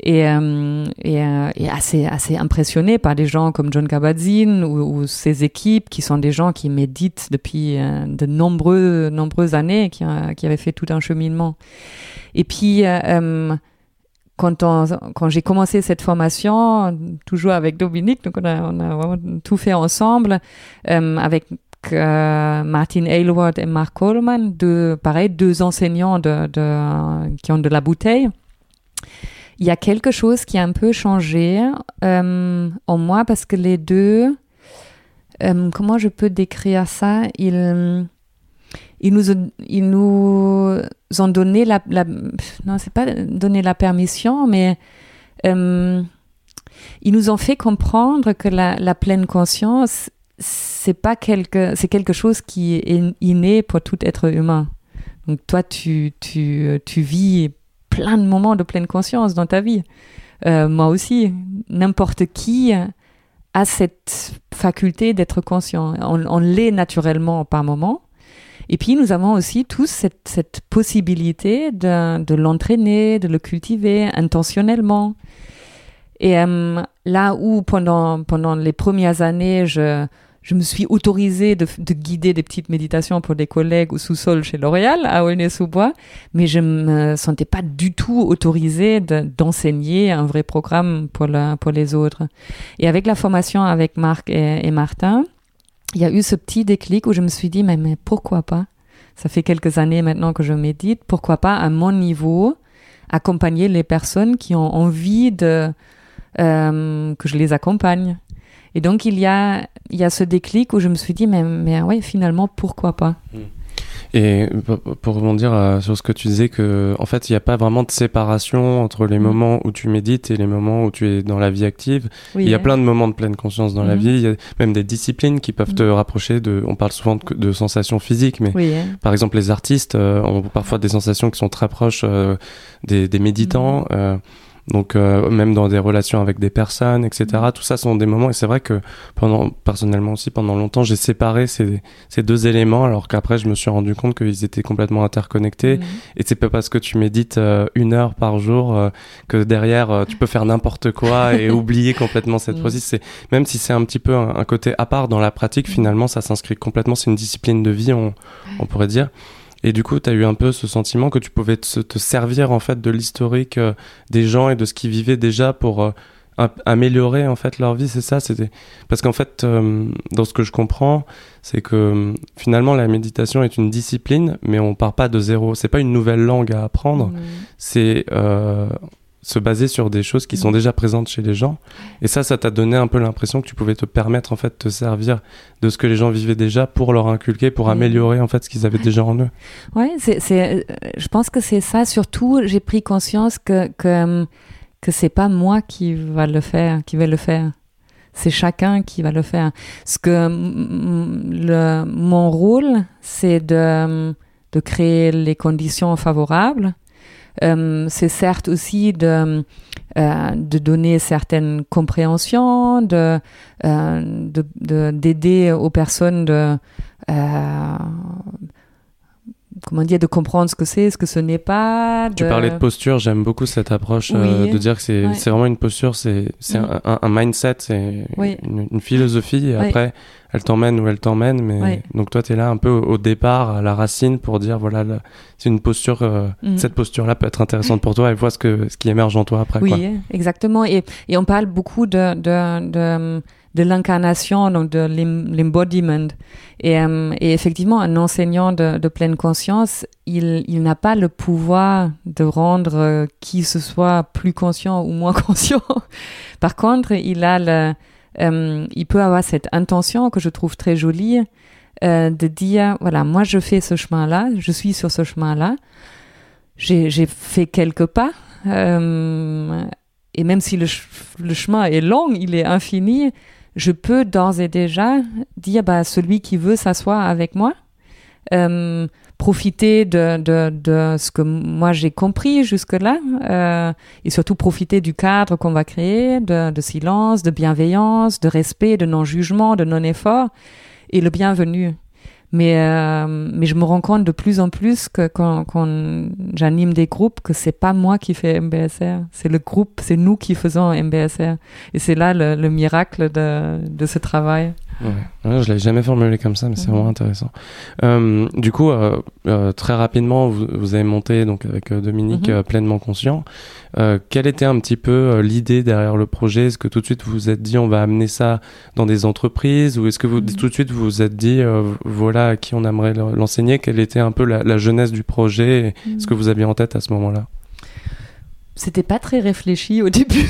Et, euh, et, euh, et, assez assez impressionné par des gens comme John Kabat-Zinn ou, ou, ses équipes qui sont des gens qui méditent depuis euh, de nombreux nombreuses années qui, qui avaient fait tout un cheminement et puis quand, on, quand j'ai commencé cette formation, toujours avec Dominique, donc on a, on a vraiment tout fait ensemble, euh, avec euh, Martin Aylward et Mark Coleman, deux, pareil, deux enseignants de, de, qui ont de la bouteille. Il y a quelque chose qui a un peu changé euh, en moi parce que les deux, euh, comment je peux décrire ça? Ils ils nous, ils nous ont donné la, la non, c'est pas donné la permission, mais euh, ils nous ont fait comprendre que la, la pleine conscience, c'est pas quelque, c'est quelque chose qui est inné pour tout être humain. Donc toi, tu, tu, tu vis plein de moments de pleine conscience dans ta vie. Euh, moi aussi, n'importe qui a cette faculté d'être conscient. On, l'est naturellement par moment. Et puis nous avons aussi tous cette, possibilité de, de l'entraîner, de le cultiver intentionnellement. Et euh, là où pendant, pendant les premières années, je, je me suis autorisée de, de, guider des petites méditations pour des collègues au sous-sol chez L'Oréal à Aulnay-sous-Bois, mais je me sentais pas du tout autorisée d'enseigner un vrai programme pour, la, pour les autres. Et avec la formation avec Marc et, et Martin, il y a eu ce petit déclic où je me suis dit, mais, mais pourquoi pas? Ça fait quelques années maintenant que je médite, pourquoi pas à mon niveau accompagner les personnes qui ont envie de euh, que je les accompagne? Et donc il y a il y a ce déclic où je me suis dit mais mais ouais finalement pourquoi pas?
Hmm. Et pour rebondir euh, sur ce que tu disais, que en fait, il n'y a pas vraiment de séparation entre les mm. moments où tu médites et les moments où tu es dans la vie active. il y a plein de moments de pleine conscience dans la mm. vie. Il y a même des disciplines qui peuvent te rapprocher de. On parle souvent de, sensations physiques, mais par exemple, les artistes euh, ont parfois des sensations qui sont très proches euh, des, des, méditants. Donc euh, même dans des relations avec des personnes, etc. Mm. Tout ça sont des moments et c'est vrai que pendant personnellement aussi pendant longtemps j'ai séparé ces, ces deux éléments alors qu'après je me suis rendu compte qu'ils étaient complètement interconnectés mm. et c'est pas parce que tu médites euh, une heure par jour euh, que derrière tu peux faire n'importe quoi et oublier complètement cette mm. C'est même si c'est un petit peu un, côté à part dans la pratique finalement ça s'inscrit complètement c'est une discipline de vie on, on pourrait dire. Et du coup, tu as eu un peu ce sentiment que tu pouvais te, servir en fait de l'historique euh, des gens et de ce qu'ils vivaient déjà pour euh, améliorer en fait leur vie, c'est ça? C'était parce qu'en fait, euh, dans ce que je comprends, c'est que finalement la méditation est une discipline, mais on part pas de zéro. C'est pas une nouvelle langue à apprendre. Mmh. C'est se baser sur des choses qui sont mm. déjà présentes chez les gens. Et ça, ça t'a donné un peu l'impression que tu pouvais te permettre en fait de te servir de ce que les gens vivaient déjà pour leur inculquer, pour améliorer en fait ce qu'ils avaient déjà en eux.
Ouais, c'est, c'est, euh, je pense que c'est ça. Surtout, j'ai pris conscience que que que c'est pas moi qui va le faire, qui vais le faire. C'est chacun qui va le faire. Ce que le, mon rôle, c'est de de créer les conditions favorables c'est certes aussi de, euh, de donner certaines compréhensions, de, euh, d'aider aux personnes de comment dire, de comprendre ce que c'est, ce que ce n'est pas.
Tu parlais de posture, j'aime beaucoup cette approche de dire que c'est, c'est vraiment une posture, c'est, c'est mm. un, un, mindset, c'est une, philosophie, et après, elle t'emmène où elle t'emmène, mais donc toi tu es là un peu au, départ, à la racine, pour dire voilà, c'est une posture, euh, mhm. cette posture-là peut être intéressante pour toi, et vois ce, que, ce qui émerge en toi après.
Oui, exactement, et, et on parle beaucoup de, de, de, de l'incarnation, donc de l'embodiment. Et, euh, et, effectivement, un enseignant de, pleine conscience, il, n'a pas le pouvoir de rendre euh, qui ce soit plus conscient ou moins conscient. Par contre, il a euh, il peut avoir cette intention que je trouve très jolie de dire, voilà, moi je fais ce chemin-là, je suis sur ce chemin-là, j'ai fait quelques pas, et même si le, chemin est long, il est infini, je peux d'ores et déjà dire, bah, celui qui veut s'asseoir avec moi, euh, profiter de, de, de, ce que moi j'ai compris jusque-là euh, et surtout profiter du cadre qu'on va créer de, silence, de bienveillance, de respect, de non-jugement, de non-effort et le bienvenu. Mais, euh, mais je me rends compte de plus en plus que quand, quand j'anime des groupes, que c'est pas moi qui fais MBSR, c'est le groupe, c'est nous qui faisons MBSR. Et c'est là le, le miracle de, de ce travail.
Ouais. je l'avais jamais formulé comme ça, mais c'est mhm. vraiment intéressant. Euh, du coup, euh, euh, très rapidement, vous, vous, avez monté donc avec euh, Dominique mhm. pleinement conscient. quelle était un petit peu l'idée derrière le projet? Est-ce que tout de suite vous vous êtes dit on va amener ça dans des entreprises, ou est-ce que vous mhm. tout de suite vous vous êtes dit voilà à qui on aimerait l'enseigner? Quelle était un peu la, la jeunesse du projet? Ce que vous aviez en tête à ce moment-là?
C'était pas très réfléchi au début,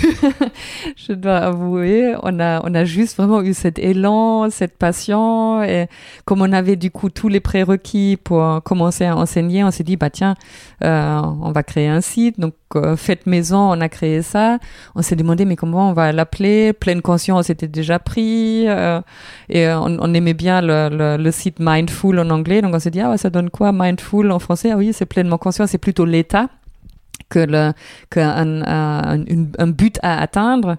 je dois avouer. On a, on a juste vraiment eu cet élan, cette passion. Et comme on avait du coup tous les prérequis pour commencer à enseigner, on s'est dit, bah tiens, euh, on va créer un site. Donc, euh, Faites Maison, on a créé ça. On s'est demandé, mais comment on va l'appeler? Pleine Conscience était déjà pris. Euh, et on, on, aimait bien le, le, le, site Mindful en anglais. Donc, on s'est dit, ah ouais, ça donne quoi Mindful en français? Ah oui, c'est pleinement conscient, c'est plutôt l'état que le qu'un un, un, but à atteindre.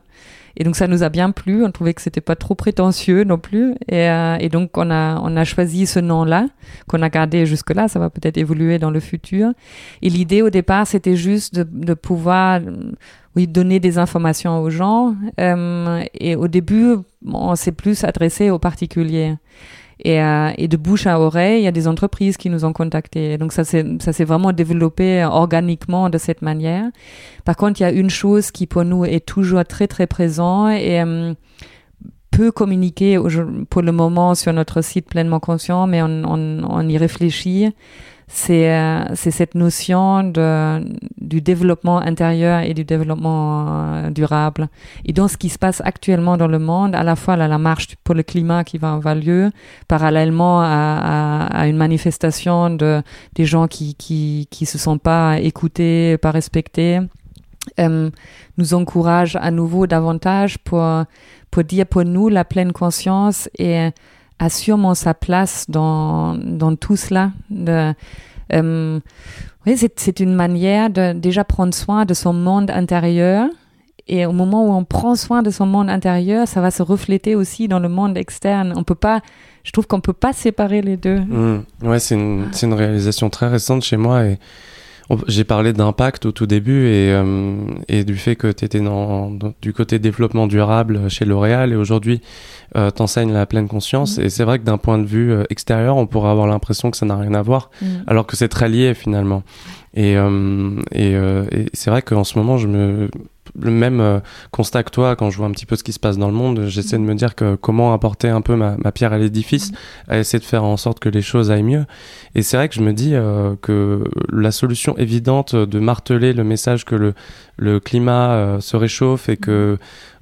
Et donc ça nous a bien plu. On trouvait que c'était pas trop prétentieux non plus. Et, euh, et donc on a on a choisi ce nom-là qu'on a gardé jusque là. Ça va peut-être évoluer dans le futur. Et l'idée au départ c'était juste de, de pouvoir oui donner des informations aux gens. Euh, et au début on s'est plus adressé aux particuliers. Et, euh, et, de bouche à oreille, il y a des entreprises qui nous ont contactés. Donc ça s'est ça s'est vraiment développé organiquement de cette manière. Par contre, il y a une chose qui pour nous est toujours très très présent et euh, peu communiqué pour le moment sur notre site pleinement conscient, mais on, on, on y réfléchit c'est euh, c'est cette notion de du développement intérieur et du développement euh, durable. Et dans ce qui se passe actuellement dans le monde, à la fois là, la marche pour le climat qui va avoir lieu, parallèlement à, à, à une manifestation de des gens qui qui qui se sont pas écoutés, pas respectés, euh, nous encourage à nouveau davantage pour pour dire pour nous la pleine conscience et a sûrement sa place dans, dans tout cela. Euh, oui, c'est une manière de déjà prendre soin de son monde intérieur. Et au moment où on prend soin de son monde intérieur, ça va se refléter aussi dans le monde externe. On peut pas, je trouve qu'on peut pas séparer les deux.
Mmh. Ouais, c'est une, une réalisation très récente chez moi j'ai parlé d'impact au tout début et, euh, et du fait que tu étais dans, du côté développement durable chez L'Oréal et aujourd'hui euh, t'enseignes la pleine conscience. Mm. Et c'est vrai que d'un point de vue euh, extérieur, on pourrait avoir l'impression que ça n'a rien à voir, mm. alors que c'est très lié finalement. Et, euh, et, euh, et c'est vrai qu'en ce moment, je me le même euh, constat que toi quand je vois un petit peu ce qui se passe dans le monde. J'essaie de me dire que comment apporter un peu ma, ma pierre à l'édifice, à essayer de faire en sorte que les choses aillent mieux. Et c'est vrai que je me dis euh, que la solution évidente de marteler le message que le, le climat euh, se réchauffe et que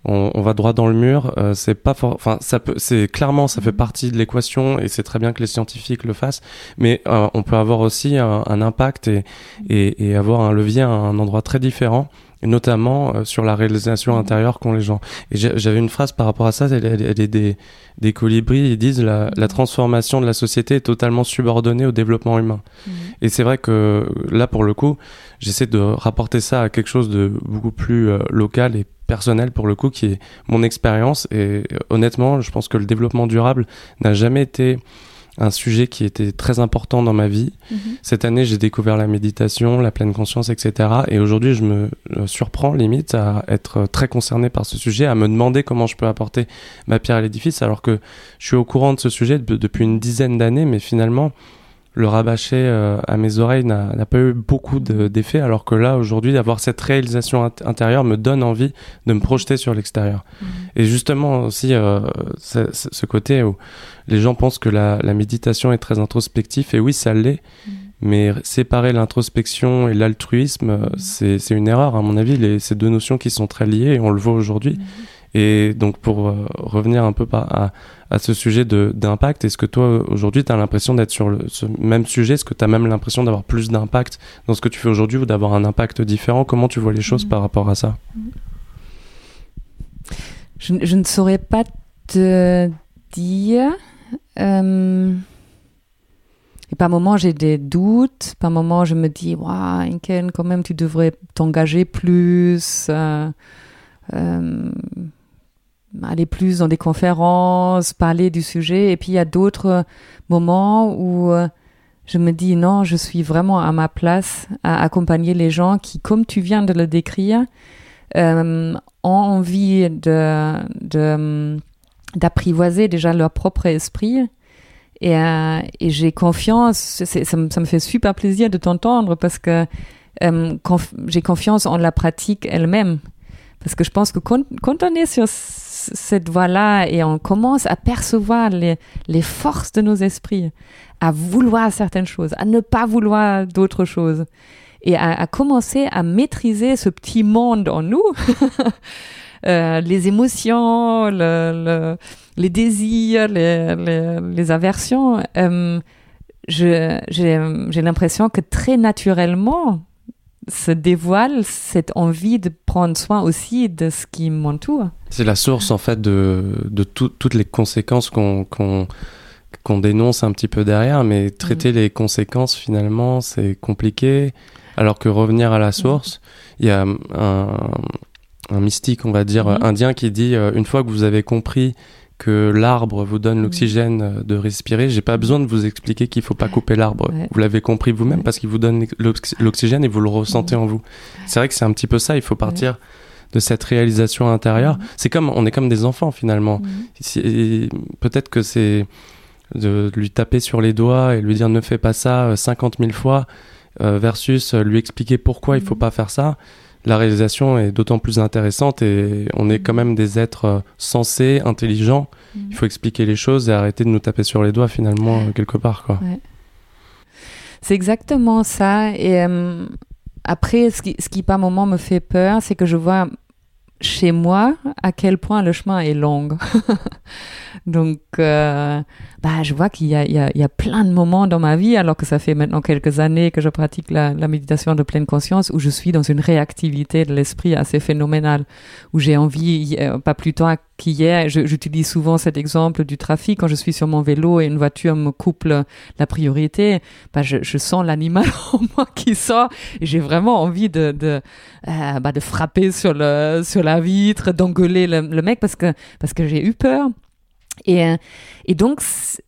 on, on, va droit dans le mur, euh, c'est pas enfin ça peut, c'est clairement ça fait partie de l'équation et c'est très bien que les scientifiques le fassent, mais on peut avoir aussi un, un impact et, et, et, avoir un levier à un endroit très différent notamment euh, sur la réalisation intérieure qu'ont les gens. Et j'avais une phrase par rapport à ça, elle, elle, est des, des colibris, ils disent la, la transformation de la société est totalement subordonnée au développement humain. Mmh. Et c'est vrai que là, pour le coup, j'essaie de rapporter ça à quelque chose de beaucoup plus euh, local et personnel pour le coup, qui est mon expérience. Et honnêtement, je pense que le développement durable n'a jamais été un sujet qui était très important dans ma vie. Mhm. Cette année, j'ai découvert la méditation, la pleine conscience, etc. Et aujourd'hui, je me surprends limite à être très concerné par ce sujet, à me demander comment je peux apporter ma pierre à l'édifice, alors que je suis au courant de ce sujet depuis une dizaine d'années, mais finalement, le rabâcher euh, à mes oreilles n'a pas eu beaucoup d'effet, alors que là, aujourd'hui, d'avoir cette réalisation intérieure me donne envie de me projeter sur l'extérieur. Mmh. Et justement aussi, euh, ce côté où les gens pensent que la, la, méditation est très introspectif, et oui, ça l'est, mmh. mais séparer l'introspection et l'altruisme, mmh. c'est une erreur, à mon avis, les, ces deux notions qui sont très liées, et on le voit aujourd'hui. Et donc, pour euh, revenir un peu à, à ce sujet d'impact, est-ce que toi, aujourd'hui, tu as l'impression d'être sur le, ce même sujet? Est-ce que tu as même l'impression d'avoir plus d'impact dans ce que tu fais aujourd'hui ou d'avoir un impact différent? Comment tu vois les choses mmh. par rapport à ça?
Je, je, ne saurais pas te dire. Euh... Et par moments, j'ai des doutes. Par moments, je me dis, waouh, Inken, quand même, tu devrais t'engager plus. Euh, euh, aller plus dans des conférences, parler du sujet. Et puis il y a d'autres moments où euh, je me dis non, je suis vraiment à ma place à accompagner les gens qui, comme tu viens de le décrire, euh, ont envie de, d'apprivoiser déjà leur propre esprit. Et, euh, j'ai confiance, ça, me fait super plaisir de t'entendre parce que j'ai confiance en la pratique elle-même. Parce que je pense que quand, quand on est sur cette voie-là et on commence à percevoir les, les forces de nos esprits, à vouloir certaines choses, à ne pas vouloir d'autres choses, et à, commencer à maîtriser ce petit monde en nous, euh, les émotions, le, le, les désirs, les aversions, euh, j'ai l'impression que très naturellement, se dévoile cette envie de prendre soin aussi de ce qui m'entoure.
C'est la source en fait de, de tout, toutes les conséquences qu'on qu'on qu'on dénonce un petit peu derrière, mais traiter mmh. les conséquences finalement c'est compliqué, alors que revenir à la source, il y a un, un mystique, on va dire,
Mhm.
indien qui dit euh, une fois que vous avez compris que l'arbre vous donne
Mhm.
l'oxygène euh, de respirer, j'ai pas besoin de vous expliquer qu'il faut pas couper l'arbre.
Ouais.
Vous l'avez compris vous-même parce qu'il vous donne l'ox- l'oxygène et vous le ressentez
Mhm.
en vous. C'est vrai que c'est un petit peu ça, il faut partir de cette réalisation intérieure.
Mhm.
C'est comme on est comme des enfants finalement. Peut-être que c'est de lui taper sur les doigts et lui dire ne fais pas ça euh, 50 000 fois euh, versus euh, lui expliquer pourquoi il faut pas faire ça. La réalisation est d'autant plus intéressante et on est quand
Mhm.
même des êtres euh, sensés, intelligents. Il faut expliquer les choses et arrêter de nous taper sur les doigts finalement quelque part quoi.
C'est exactement ça. Et euh, après, ce qui, ce qui par moment me fait peur, c'est que je vois chez moi à quel point le chemin est long. Donc, euh, bah, je vois qu'il y y, y a plein de moments dans ma vie, alors que ça fait maintenant quelques années que je pratique la, la méditation de pleine conscience, où je suis dans une réactivité de l'esprit assez phénoménale, où j'ai envie, euh, pas plus tard qu'hier, je- j'utilise souvent cet exemple du trafic, quand je suis sur mon vélo et une voiture me coupe la priorité, bah, je, je sens l'animal en moi qui sort, et j'ai vraiment envie de, de, euh, bah, de frapper sur, le, sur la vitre, d'engueuler le, le mec, parce que, parce que j'ai eu peur. Et, euh, et donc,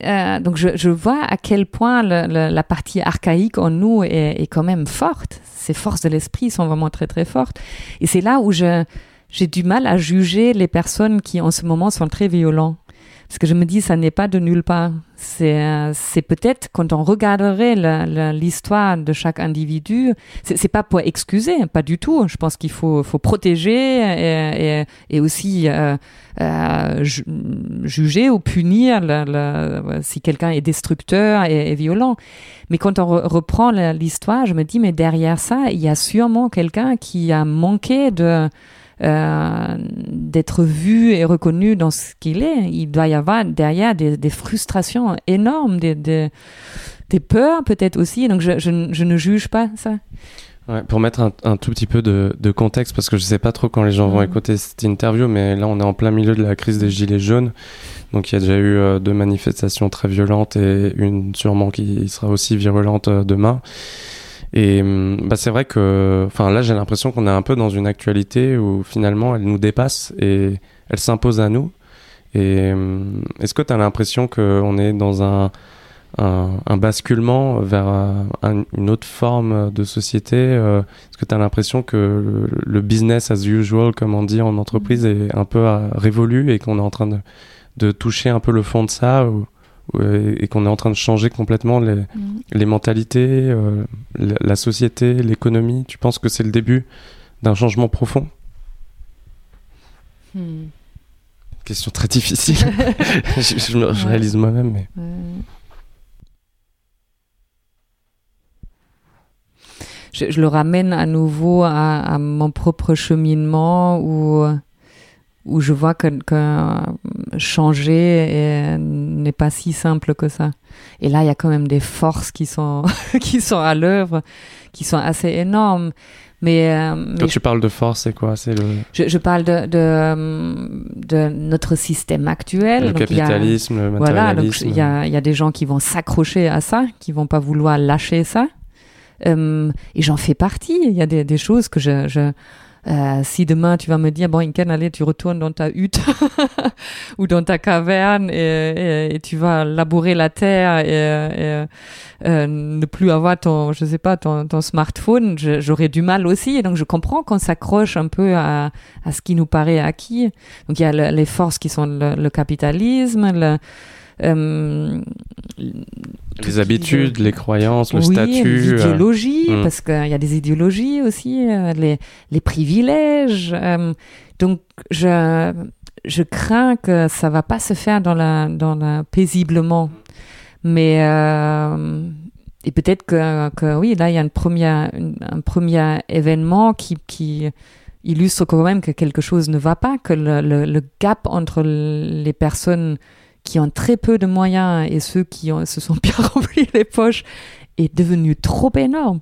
euh, donc je, je vois à quel point le- le- la partie archaïque en nous est, est quand même forte. Ces forces de l'esprit sont vraiment très très fortes. Et c'est là où je, j'ai du mal à juger les personnes qui en ce moment sont très violents. Parce que je me dis, ça n'est pas de nulle part. C'est, euh, peut-être quand on regarderait l'histoire de chaque individu, c'est, pas pour excuser, pas du tout. Je pense qu'il faut, protéger et, aussi euh, euh, ju- juger ou punir si quelqu'un est destructeur et, violent. Mais quand on re- reprend l'histoire, je me dis, mais derrière ça, il y a sûrement quelqu'un qui a manqué de euh, d'être vu et reconnu dans ce qu'il est. Il doit y avoir derrière des, des frustrations énormes, des, des, des peurs peut-être aussi. Donc je, je, ne- je ne juge pas ça.
Ouais, pour mettre un, un tout petit peu de, de contexte, parce que je sais pas trop quand les gens vont
Mhm.
écouter cette interview, mais là on est en plein milieu de la crise des gilets jaunes. Donc il y a déjà eu euh, deux manifestations très violentes et une sûrement qui sera aussi virulente euh, demain. Et hum, bah, c'est vrai que enfin là j'ai l'impression qu'on est un peu dans une actualité où finalement elle nous dépasse et elle s'impose à nous. Et hum, est-ce que tu as l'impression qu'on est dans un, un, basculement vers euh, un- une autre forme de société euh, Est-ce que tu as l'impression que le, business as usual, comme on dit en entreprise, est un peu euh, révolu et qu'on est en train de, de toucher un peu le fond de ça et qu'on est en train de changer complètement les, les mentalités, euh, la, la société, l'économie Tu penses que c'est le début d'un changement profond?
Hmm.
Question très difficile. je, je me- je
Ouais.
réalise moi-même, mais.
Ouais. Je, je le ramène à nouveau à, à mon propre cheminement où, où je vois que, que euh, changer est- n'est pas si simple que ça. Et là, il y a quand même des forces qui sont, qui sont à l'œuvre, qui sont assez énormes. Mais, euh, mais
Quand tu parles de force, c'est quoi? C'est le,
je, je parle de, de, euh, de notre système actuel.
le
Donc, il y a-
capitalisme, le
voilà, donc il y a, il y a des gens qui vont s'accrocher à ça, qui vont pas vouloir lâcher ça. Euh, et j'en fais partie. Il y a des, des choses que je... je euh, si demain tu vas me dire, bon, Inken, allez, tu retournes dans ta hutte ou dans ta caverne et, tu vas labourer la terre et, euh, ne plus avoir ton, je sais pas, ton, smartphone, j'aurais du mal aussi. Et donc je comprends qu'on s'accroche un peu à, à ce qui nous paraît acquis. Donc il y a le- les forces qui sont le, le capitalisme, le, euh,
les habitudes, les croyances, le
oui,
statut.
les
euh,
idéologies,
hmm.
parce qu'il y a des idéologies aussi, euh, les, les privilèges. euh, donc, je, je crains que ça va pas se faire dans la, dans la paisiblement. Mais, euh, et peut-être que, que, oui, là, il y a une première, une- un premier événement qui, qui illustre quand même que quelque chose ne va pas, que le, le, le gap entre les personnes qui ont très peu de moyens et ceux qui ont, se sont bien remplis les poches est devenu trop énorme.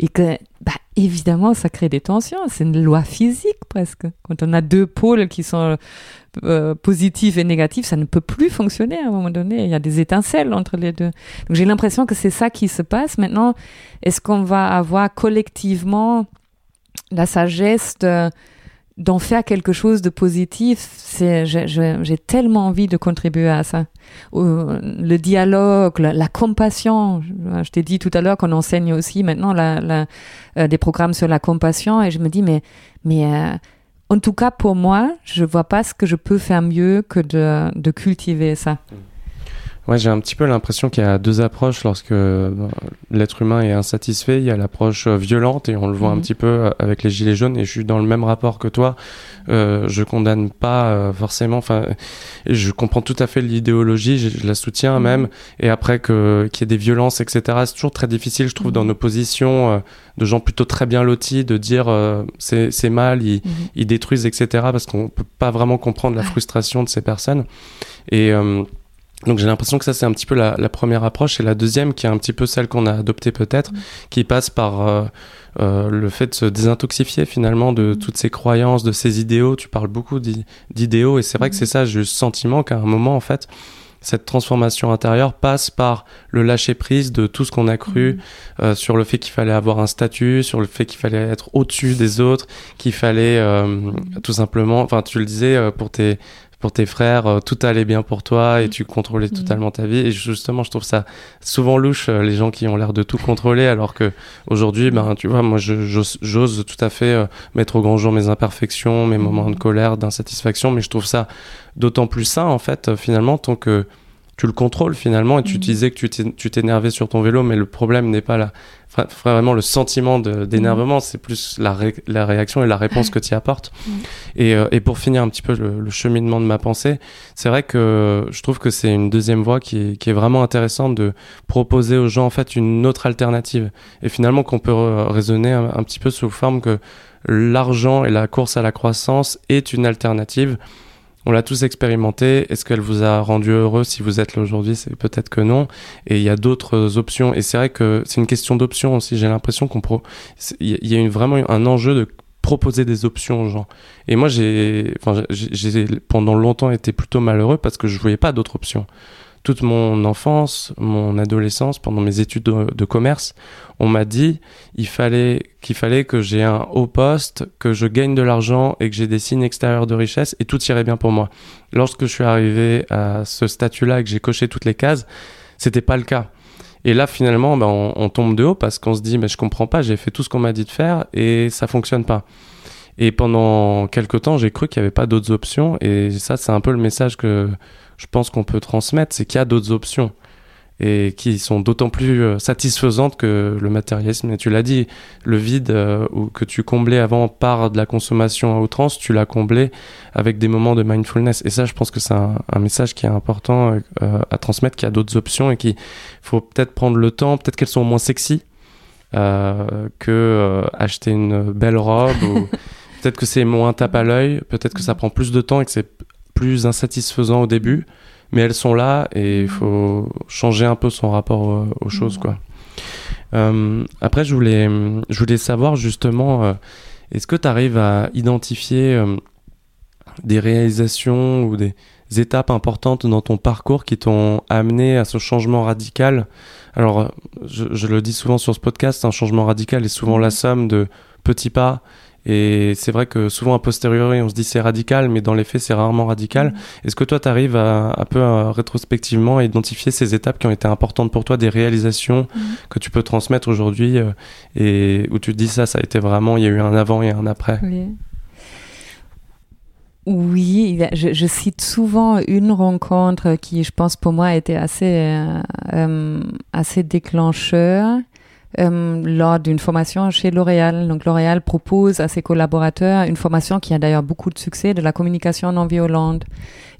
Et que, bah, évidemment, ça crée des tensions. C'est une loi physique presque. Quand on a deux pôles qui sont euh, positifs et négatifs, ça ne peut plus fonctionner à un moment donné. Il y a des étincelles entre les deux. Donc j'ai l'impression que c'est ça qui se passe. Maintenant, est-ce qu'on va avoir collectivement la sagesse de, d'en faire quelque chose de positif. C'est, j'ai tellement envie de contribuer à ça. Le dialogue, la, compassion. Je t'ai dit tout à l'heure qu'on enseigne aussi maintenant la, la, euh, des programmes sur la compassion et je me dis mais mais euh, en tout cas pour moi, je vois pas ce que je peux faire mieux que de, de cultiver ça. Mmh.
Ouais, j'ai un petit peu l'impression qu'il y a deux approches lorsque euh, l'être humain est insatisfait. Il y a l'approche euh, violente et on le voit un mhm. petit peu euh, avec les gilets jaunes. Et je suis dans le même rapport que toi. Euh, je condamne pas forcément. Enfin, je comprends tout à fait l'idéologie. Je, la soutiens mhm. même. Et après que qu'il y ait des violences, etc. C'est toujours très difficile, je trouve, dans mhm. nos positions de gens plutôt très bien lotis, de dire c'est mal, ils, ils, détruisent, etc. Parce qu'on peut pas vraiment comprendre la frustration de ces personnes. Et donc j'ai l'impression que ça c'est un petit peu la, la, première approche et la deuxième qui est un petit peu celle qu'on a adoptée peut-être, mm. qui passe par euh, euh, le fait de se désintoxifier finalement de mm. toutes ces croyances, de ces idéaux. Tu parles beaucoup d'idéaux et c'est vrai que mm. c'est ça, j'ai le sentiment qu'à un moment en fait, cette transformation intérieure passe par le lâcher prise de tout ce qu'on a cru euh, sur le fait qu'il fallait avoir un statut, sur le fait qu'il fallait être au-dessus des autres, qu'il fallait euh, tout simplement, enfin tu le disais pour tes pour tes frères, euh, tout allait bien pour toi et mm. tu contrôlais mm. totalement ta vie. Et justement, je trouve ça souvent louche, euh, les gens qui ont l'air de tout contrôler, alors que aujourd'hui, ben, tu vois, moi, j'ose tout à fait euh, mettre au grand jour mes imperfections, mes moments de mm. colère, d'insatisfaction, mais je trouve ça d'autant plus sain, en fait, finalement, tant que tu le contrôles finalement et tu disais que tu t'énervais sur ton vélo mais le problème n'est pas là vraiment le sentiment d'énervement, mm. c'est plus la, la, réaction et la réponse que tu apportes. Mm. Et, euh, et, pour finir un petit peu le, cheminement de ma pensée, c'est vrai que je trouve que c'est une deuxième voie qui est, qui est, vraiment intéressante de proposer aux gens en fait une autre alternative. Et finalement qu'on peut raisonner un, un, petit peu sous forme que l'argent et la course à la croissance est une alternative on l'a tous expérimenté. Est-ce qu'elle vous a rendu heureux si vous êtes là aujourd'hui? C'est peut-être que non. Et il y a d'autres options. Et c'est vrai que c'est une question d'options aussi. J'ai l'impression qu'on pro... il y a une, vraiment un enjeu de proposer des options aux gens. Et moi, j'ai, enfin, j'ai pendant longtemps été plutôt malheureux parce que je voyais pas d'autres options toute mon enfance, mon adolescence, pendant mes études de, commerce, on m'a dit fallait qu'il fallait que j'ai un haut poste, que je gagne de l'argent et que j'ai des signes extérieurs de richesse et tout irait bien pour moi. Lorsque je suis arrivé à ce statut-là et que j'ai coché toutes les cases, c'était pas le cas. Et là, finalement, ben, on, tombe de haut parce qu'on se dit, mais je comprends pas, j'ai fait tout ce qu'on m'a dit de faire et ça fonctionne pas. Et pendant quelques temps, j'ai cru qu'il n'y avait pas d'autres options. Et ça, c'est un peu le message que je pense qu'on peut transmettre, c'est qu'il y a d'autres options et qui sont d'autant plus euh, satisfaisantes que le matérialisme. Et tu l'as dit, le vide euh, que tu comblais avant par de la consommation à outrance, tu l'as comblé avec des moments de mindfulness. Et ça, je pense que c'est un, message qui est important euh, à transmettre, qu'il y a d'autres options et qu'il faut peut-être prendre le temps, peut-être qu'elles sont moins sexy que acheter une belle robe ou peut-être que c'est moins tape à l'œil, peut-être que ça prend plus de temps et que c'est plus insatisfaisant au début, mais elles sont là et il mm. faut changer un peu son rapport euh, aux choses, mm. quoi. Euh, après, je voulais, je voulais savoir justement, euh, est-ce que tu arrives à identifier des réalisations ou des étapes importantes dans ton parcours qui t'ont amené à ce changement radical? Alors, je, je, le dis souvent sur ce podcast, un changement radical est souvent la mm. somme de petits pas et c'est vrai que souvent a posteriori, on se dit c'est radical, mais dans les faits, c'est rarement radical. Mm. Est-ce que toi, tu arrives à, un peu rétrospectivement à identifier ces étapes qui ont été importantes pour toi, des réalisations mm. que tu peux transmettre aujourd'hui euh, et où tu te dis ça, ça a été vraiment, il y a eu un avant et un après?
Oui. Oui, je, cite souvent une rencontre qui, je pense, pour moi, était assez, euh, euh, assez déclencheur. Euh, lors d'une formation chez L'Oréal. Donc L'Oréal propose à ses collaborateurs une formation qui a d'ailleurs beaucoup de succès, de la communication non violente.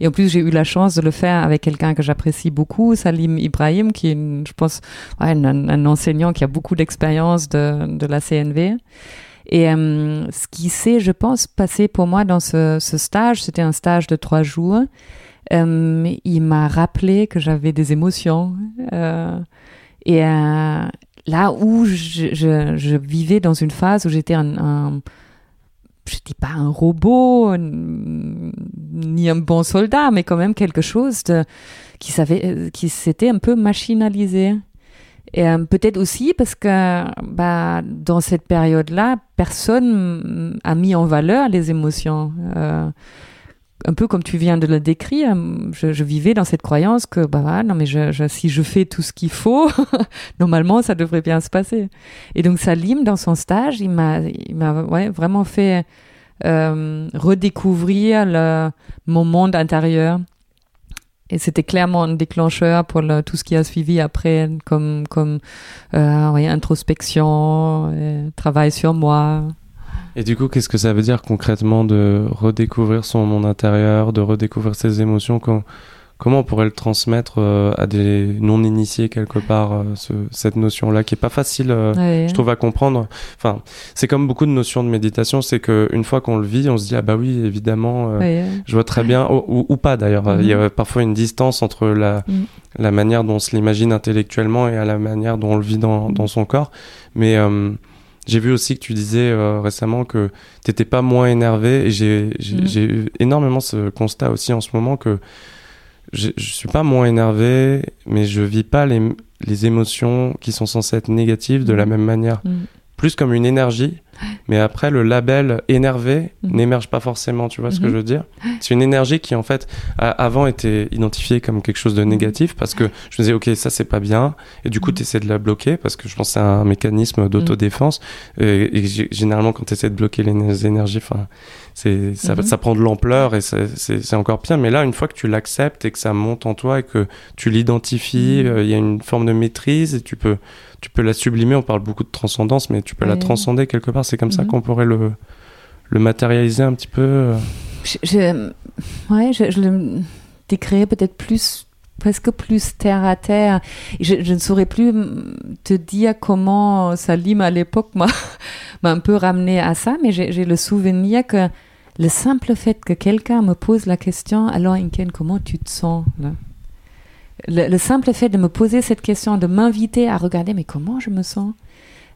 Et en plus, j'ai eu la chance de le faire avec quelqu'un que j'apprécie beaucoup, Salim Ibrahim, qui est, je pense, un, enseignant qui a beaucoup d'expérience de, de la CNV. Et euh, ce qui s'est, je pense, passé pour moi dans ce, stage, c'était un stage de trois jours. Euh, il m'a rappelé que j'avais des émotions. Et, là où je, vivais dans une phase où j'étais un, un je dis pas un robot ni un bon soldat, mais quand même quelque chose qui savait, qui s'était un peu machinalisé. Et euh, peut-être aussi parce que bah, dans cette période-là, personne a mis en valeur les émotions. Euh, un peu comme tu viens de le décrire, je, je vivais dans cette croyance que bah non mais je, je, si je fais tout ce qu'il faut, normalement ça devrait bien se passer. Et donc Salim dans son stage, il m'a il m'a ouais, vraiment fait euh, redécouvrir le, mon monde intérieur. Et c'était clairement un déclencheur pour le, tout ce qui a suivi après, comme, comme euh, ouais, introspection, euh, travail sur moi.
Et du coup, qu'est-ce que ça veut dire concrètement de redécouvrir son monde intérieur, de redécouvrir ses émotions? Quand, Comment on pourrait le transmettre euh, à des non-initiés quelque part, euh, ce, cette notion-là, qui est pas facile, euh, je trouve, à comprendre? Enfin, c'est comme beaucoup de notions de méditation, c'est que une fois qu'on le vit, on se dit ah bah oui, évidemment, je vois très bien, ou, ou, pas d'ailleurs. Il y a parfois une distance entre la mhm. la manière dont on se l'imagine intellectuellement et à la manière dont on le vit dans, dans son corps. Mais j'ai vu aussi que tu disais récemment que t'étais pas moins énervé et j'ai mhm. eu énormément ce constat aussi en ce moment que je, je suis pas moins énervé, mais je vis pas les, les émotions qui sont censées être négatives de la mm. même manière. Mm. Plus comme une énergie mais après, le label énervé mhm. n'émerge pas forcément, tu vois ce que mhm. je veux dire C'est une énergie qui, en fait, avant était identifiée comme quelque chose de mhm. négatif parce que je me disais, OK, ça, c'est pas bien. Et du coup, tu essaies de la bloquer parce que je pense que c'est un mécanisme d'autodéfense. Et, et, généralement, quand tu essaies de bloquer les énergies, c'est, ça, ça, prend de l'ampleur et c'est encore pire. Mais là, une fois que tu l'acceptes et que ça monte en toi et que tu l'identifies, euh, il y a une forme de maîtrise et tu peux tu peux la sublimer. On parle beaucoup de transcendance, mais tu peux la transcender quelque part. C'est comme ça mhm. qu'on pourrait le, le matérialiser un petit peu. Euh.
Je, je ouais, je, je, le décrirais peut-être plus presque plus terre à terre. Je, je, ne saurais plus te dire comment Salim à l'époque m'a un peu ramené à ça, mais j'ai le souvenir que le simple fait que quelqu'un me pose la question, alors Inken, comment tu te sens là? Le, simple fait de me poser cette question, de m'inviter à regarder, mais comment je me sens?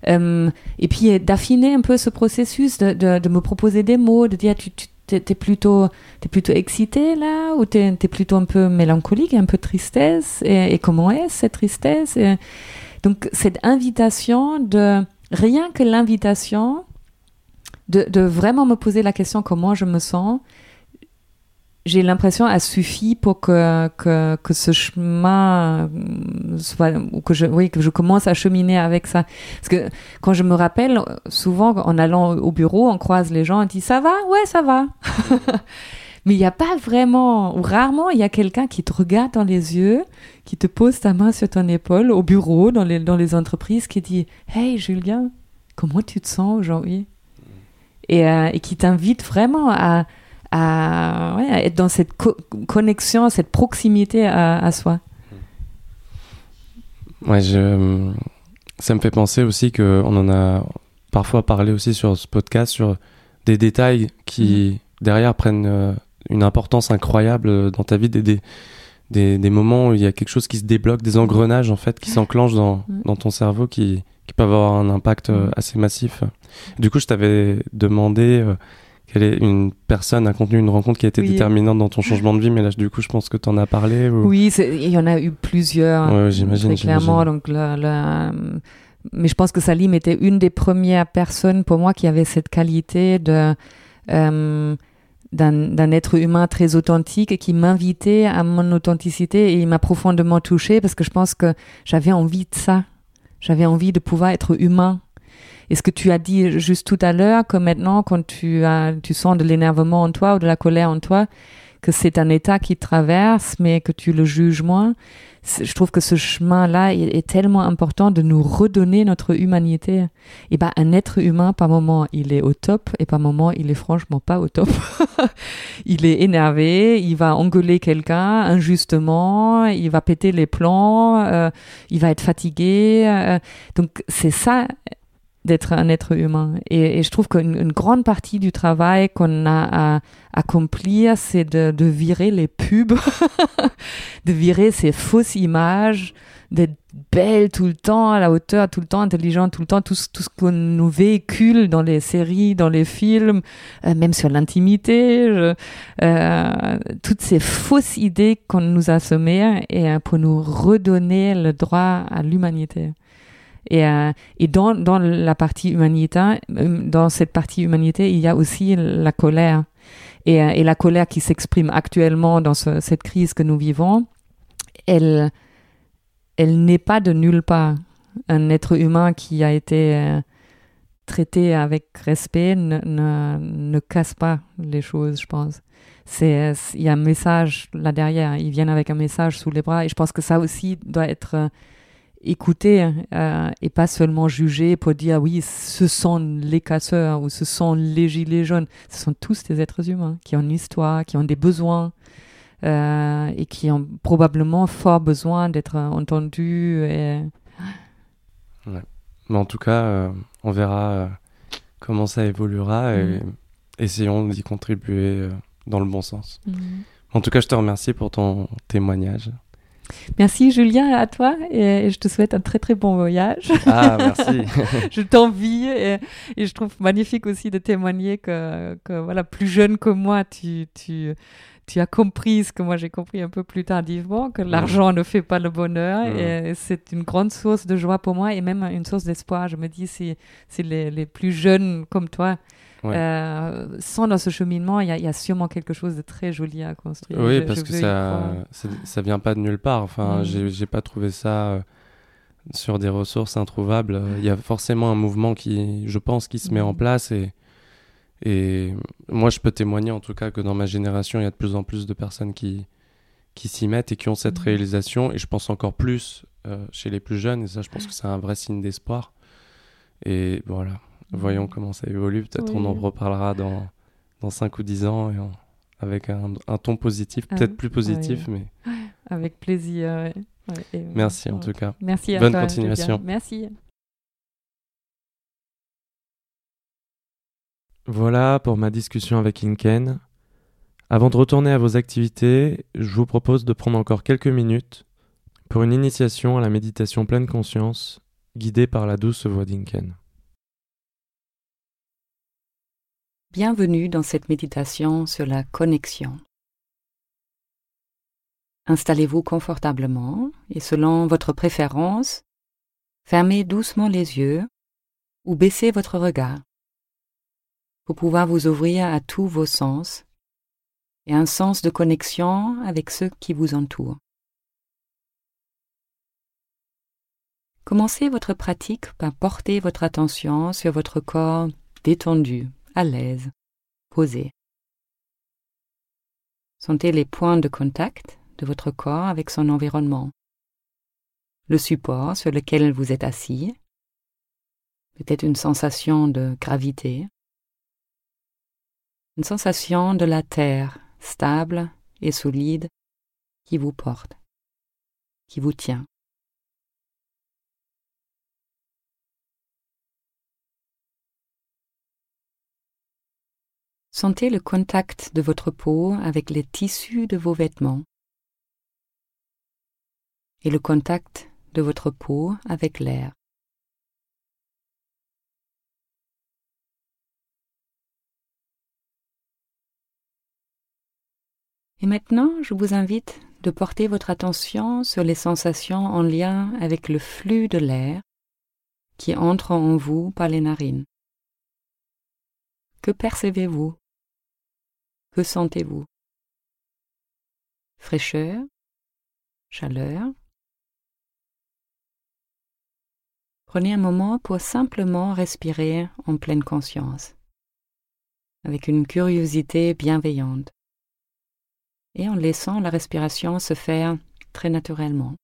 Et puis d'affiner un peu ce processus, de, de, me proposer des mots, de dire, tu, tu t'es plutôt, plutôt excité là, ou t'es es plutôt un peu mélancolique, un peu tristesse, et, comment est cette tristesse et, Donc cette invitation de, rien que l'invitation, de, de vraiment me poser la question comment je me sens, j'ai l'impression a suffi pour que, que, que ce chemin soit ou que je oui que je commence à cheminer avec ça. Parce que quand je me rappelle souvent en allant au bureau on croise les gens on dit ça va? Ouais ça va. Mais il n'y a pas vraiment ou rarement il y a quelqu'un qui te regarde dans les yeux qui te pose ta main sur ton épaule au bureau dans les dans les entreprises qui dit hey Julien comment tu te sens aujourd'hui? Et, euh, et qui t'invite vraiment à à, ouais, à être dans cette co connexion, cette proximité à, à, soi.
Ouais, je, ça me fait penser aussi qu'on en a parfois parlé aussi sur ce podcast sur des détails qui mmh. derrière prennent euh, une importance incroyable dans ta vie, des, des, des, des, moments où il y a quelque chose qui se débloque, des engrenages en fait qui s'enclenchent dans, mmh. dans ton cerveau qui, qui peuvent avoir un impact euh, mmh. assez massif. Du coup, je t'avais demandé euh, quelle est une personne, un contenu, une rencontre qui a été déterminante dans ton changement de vie, mais là, du coup, je pense que tu en as parlé.
Oui, il y en a eu plusieurs.
Ouais, j'imagine.
clairement. Donc, mais je pense que Salim était une des premières personnes pour moi qui avait cette qualité de. Euh, d'un être humain très authentique et qui m'invitait à mon authenticité et il m'a profondément touchée parce que je pense que j'avais envie de ça. J'avais envie de pouvoir être humain et ce que tu as dit juste tout à l'heure, que maintenant, quand tu, as, tu sens de l'énervement en toi ou de la colère en toi, que c'est un état qui traverse, mais que tu le juges moins. Je trouve que ce chemin-là est, tellement important de nous redonner notre humanité. Et ben, un être humain, par moment, il est au top, et par moment, il est franchement pas au top. il est énervé, il va engueuler quelqu'un injustement, il va péter les plans, euh, il va être fatigué. Euh, donc, c'est ça d'être un être humain. Et, je trouve qu'une grande partie du travail qu'on a à accomplir, c'est de, virer les pubs, de virer ces fausses images, d'être belle tout le temps, à la hauteur, tout le temps, intelligente tout le temps, tout, tout ce qu'on nous véhicule dans les séries, dans les films, euh, même sur l'intimité, euh, toutes ces fausses idées qu'on nous a semées et euh, pour nous redonner le droit à l'humanité. Et, euh, et dans, dans la partie humanité, dans cette partie humanité, il y a aussi la colère. Et, et la colère qui s'exprime actuellement dans cette crise que nous vivons, elle, elle n'est pas de nulle part. Un être humain qui a été euh, traité avec respect ne, ne, ne, casse pas les choses, je pense. Il y a un message là derrière. Ils viennent avec un message sous les bras et je pense que ça aussi doit être écouté euh, et pas seulement jugé pour dire oui, ce sont les casseurs ou ce sont les gilets jaunes. Ce sont tous des êtres humains qui ont une histoire, qui ont des besoins, euh, et qui ont probablement fort besoin d'être entendus. Et...
Mais en tout cas, euh, on verra comment ça évoluera et mm. essayons d'y contribuer dans le bon sens. Mm. En tout cas, je te remercie pour ton témoignage.
Merci Julien à toi et je te souhaite un très très bon voyage.
Ah merci.
je t'envie et, et, je trouve magnifique aussi de témoigner que, que voilà plus jeune que moi tu, tu tu as compris ce que moi j'ai compris un peu plus tardivement, que l'argent ne fait pas le bonheur. Et c'est une grande source de joie pour moi et même une source d'espoir. Je me dis, les, les, plus jeunes comme toi euh, sont dans ce cheminement, il y, y, a sûrement quelque chose de très joli à construire.
Oui, parce que ça, ça vient pas de nulle part. Enfin, mm. j'ai pas trouvé ça euh, sur des ressources introuvables. Il y a forcément un mouvement qui, je pense, qui se met en mm. place et et moi, je peux témoigner en tout cas que dans ma génération, il y a de plus en plus de personnes qui, qui s'y mettent et qui ont cette mhm. réalisation. Et je pense encore plus euh, chez les plus jeunes. Et ça, je pense que c'est un vrai signe d'espoir. Et voilà. Voyons comment ça évolue. Peut-être on en reparlera dans, dans 5 ou 10 ans et avec un, un, ton positif, ah peut-être plus positif. mais
Avec plaisir.
Merci en tout cas.
Merci à
Bonne continuation.
Merci.
Voilà pour ma discussion avec Inken. Avant de retourner à vos activités, je vous propose de prendre encore quelques minutes pour une initiation à la méditation pleine conscience, guidée par la douce voix d'Inken.
Bienvenue dans cette méditation sur la connexion. Installez-vous confortablement et selon votre préférence, fermez doucement les yeux ou baissez votre regard pour pouvoir vous ouvrir à tous vos sens et un sens de connexion avec ceux qui vous entourent. Commencez votre pratique par porter votre attention sur votre corps détendu, à l'aise, posé. Sentez les points de contact de votre corps avec son environnement, le support sur lequel vous êtes assis, peut-être une sensation de gravité, une sensation de la terre stable et solide qui vous porte, qui vous tient. Sentez le contact de votre peau avec les tissus de vos vêtements et le contact de votre peau avec l'air. Et maintenant, je vous invite de porter votre attention sur les sensations en lien avec le flux de l'air qui entre en vous par les narines. Que percevez-vous? Que sentez-vous? Fraîcheur? Chaleur? Prenez un moment pour simplement respirer en pleine conscience, avec une curiosité bienveillante et en laissant la respiration se faire très naturellement.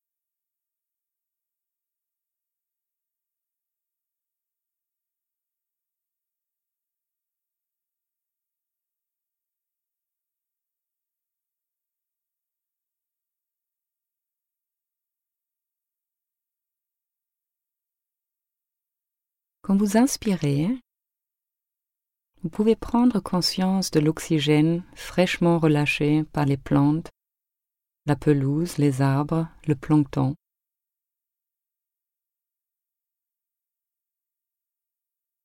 Quand vous inspirez, vous pouvez prendre conscience de l'oxygène fraîchement relâché par les plantes, la pelouse, les arbres, le plancton.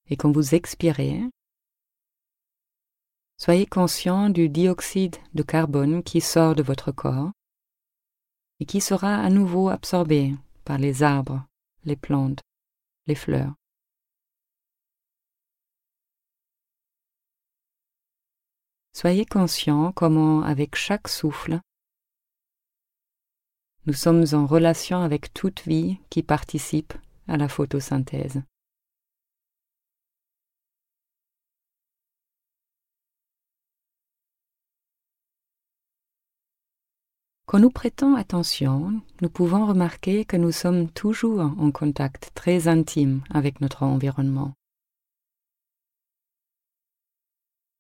Et quand vous expirez, soyez conscient du dioxyde de carbone qui sort de votre corps et qui sera à nouveau absorbé par les arbres, les plantes, les fleurs. Soyez conscient comment, avec chaque souffle, nous sommes en relation avec toute vie qui participe à la photosynthèse. Quand nous prêtons attention, nous pouvons remarquer que nous sommes toujours en contact très intime avec notre environnement.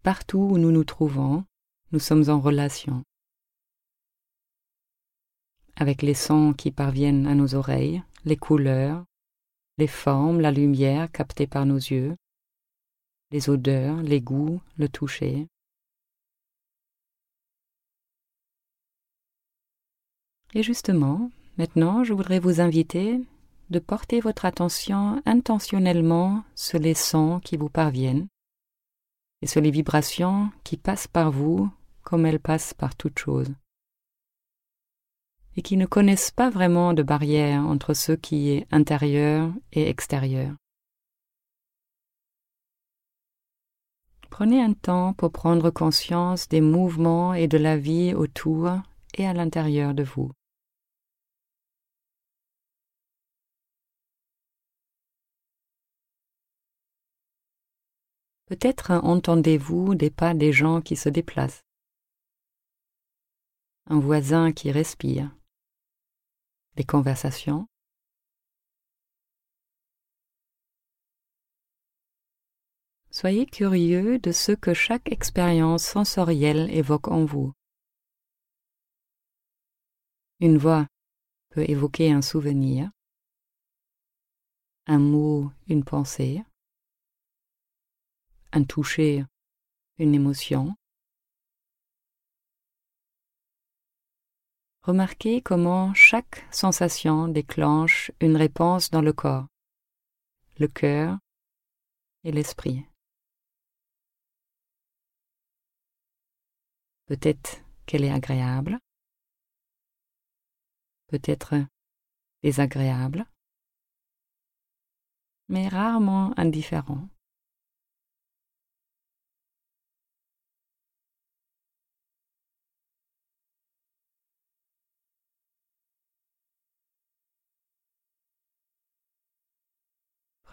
Partout où nous nous trouvons, nous sommes en relation. Avec les sons qui parviennent à nos oreilles, les couleurs, les formes, la lumière captée par nos yeux, les odeurs, les goûts, le toucher. Et justement, maintenant, je voudrais vous inviter de porter votre attention intentionnellement sur les sons qui vous parviennent et sur les vibrations qui passent par vous comme elles passent par toute chose, et qui ne connaissent pas vraiment de barrière entre ce qui est intérieur et extérieur. Prenez un temps pour prendre conscience des mouvements et de la vie autour et à l'intérieur de vous. Peut-être entendez-vous des pas des gens qui se déplacent, un voisin qui respire, des conversations. Soyez curieux de ce que chaque expérience sensorielle évoque en vous. Une voix peut évoquer un souvenir, un mot, une pensée un toucher, une émotion. Remarquez comment chaque sensation déclenche une réponse dans le corps, le cœur et l'esprit. Peut-être qu'elle est agréable, peut-être désagréable, mais rarement indifférent.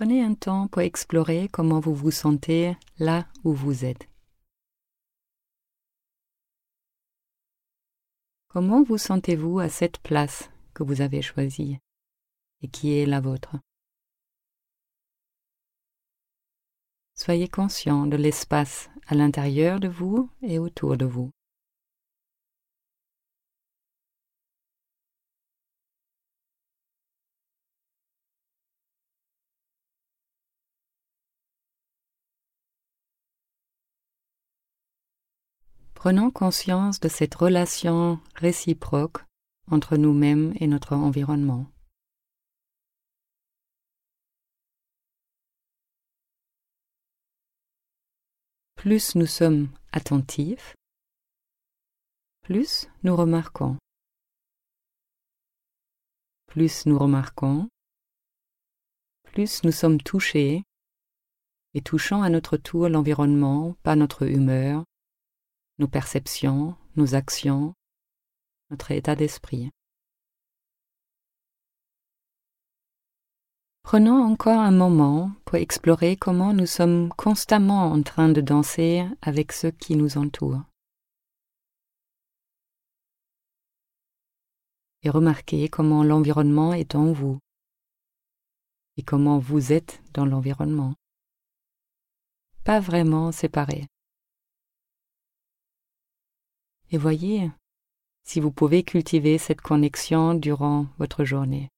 Prenez un temps pour explorer comment vous vous sentez là où vous êtes. Comment vous sentez-vous à cette place que vous avez choisie et qui est la vôtre? Soyez conscient de l'espace à l'intérieur de vous et autour de vous. Prenons conscience de cette relation réciproque entre nous-mêmes et notre environnement. Plus nous sommes attentifs, plus nous remarquons. Plus nous remarquons, plus nous sommes touchés et touchons à notre tour l'environnement par notre humeur, nos perceptions, nos actions, notre état d'esprit. Prenons encore un moment pour explorer comment nous sommes constamment en train de danser avec ceux qui nous entourent. Et remarquez comment l'environnement est en vous et comment vous êtes dans l'environnement. Pas vraiment séparés et voyez si vous pouvez cultiver cette connexion durant votre journée.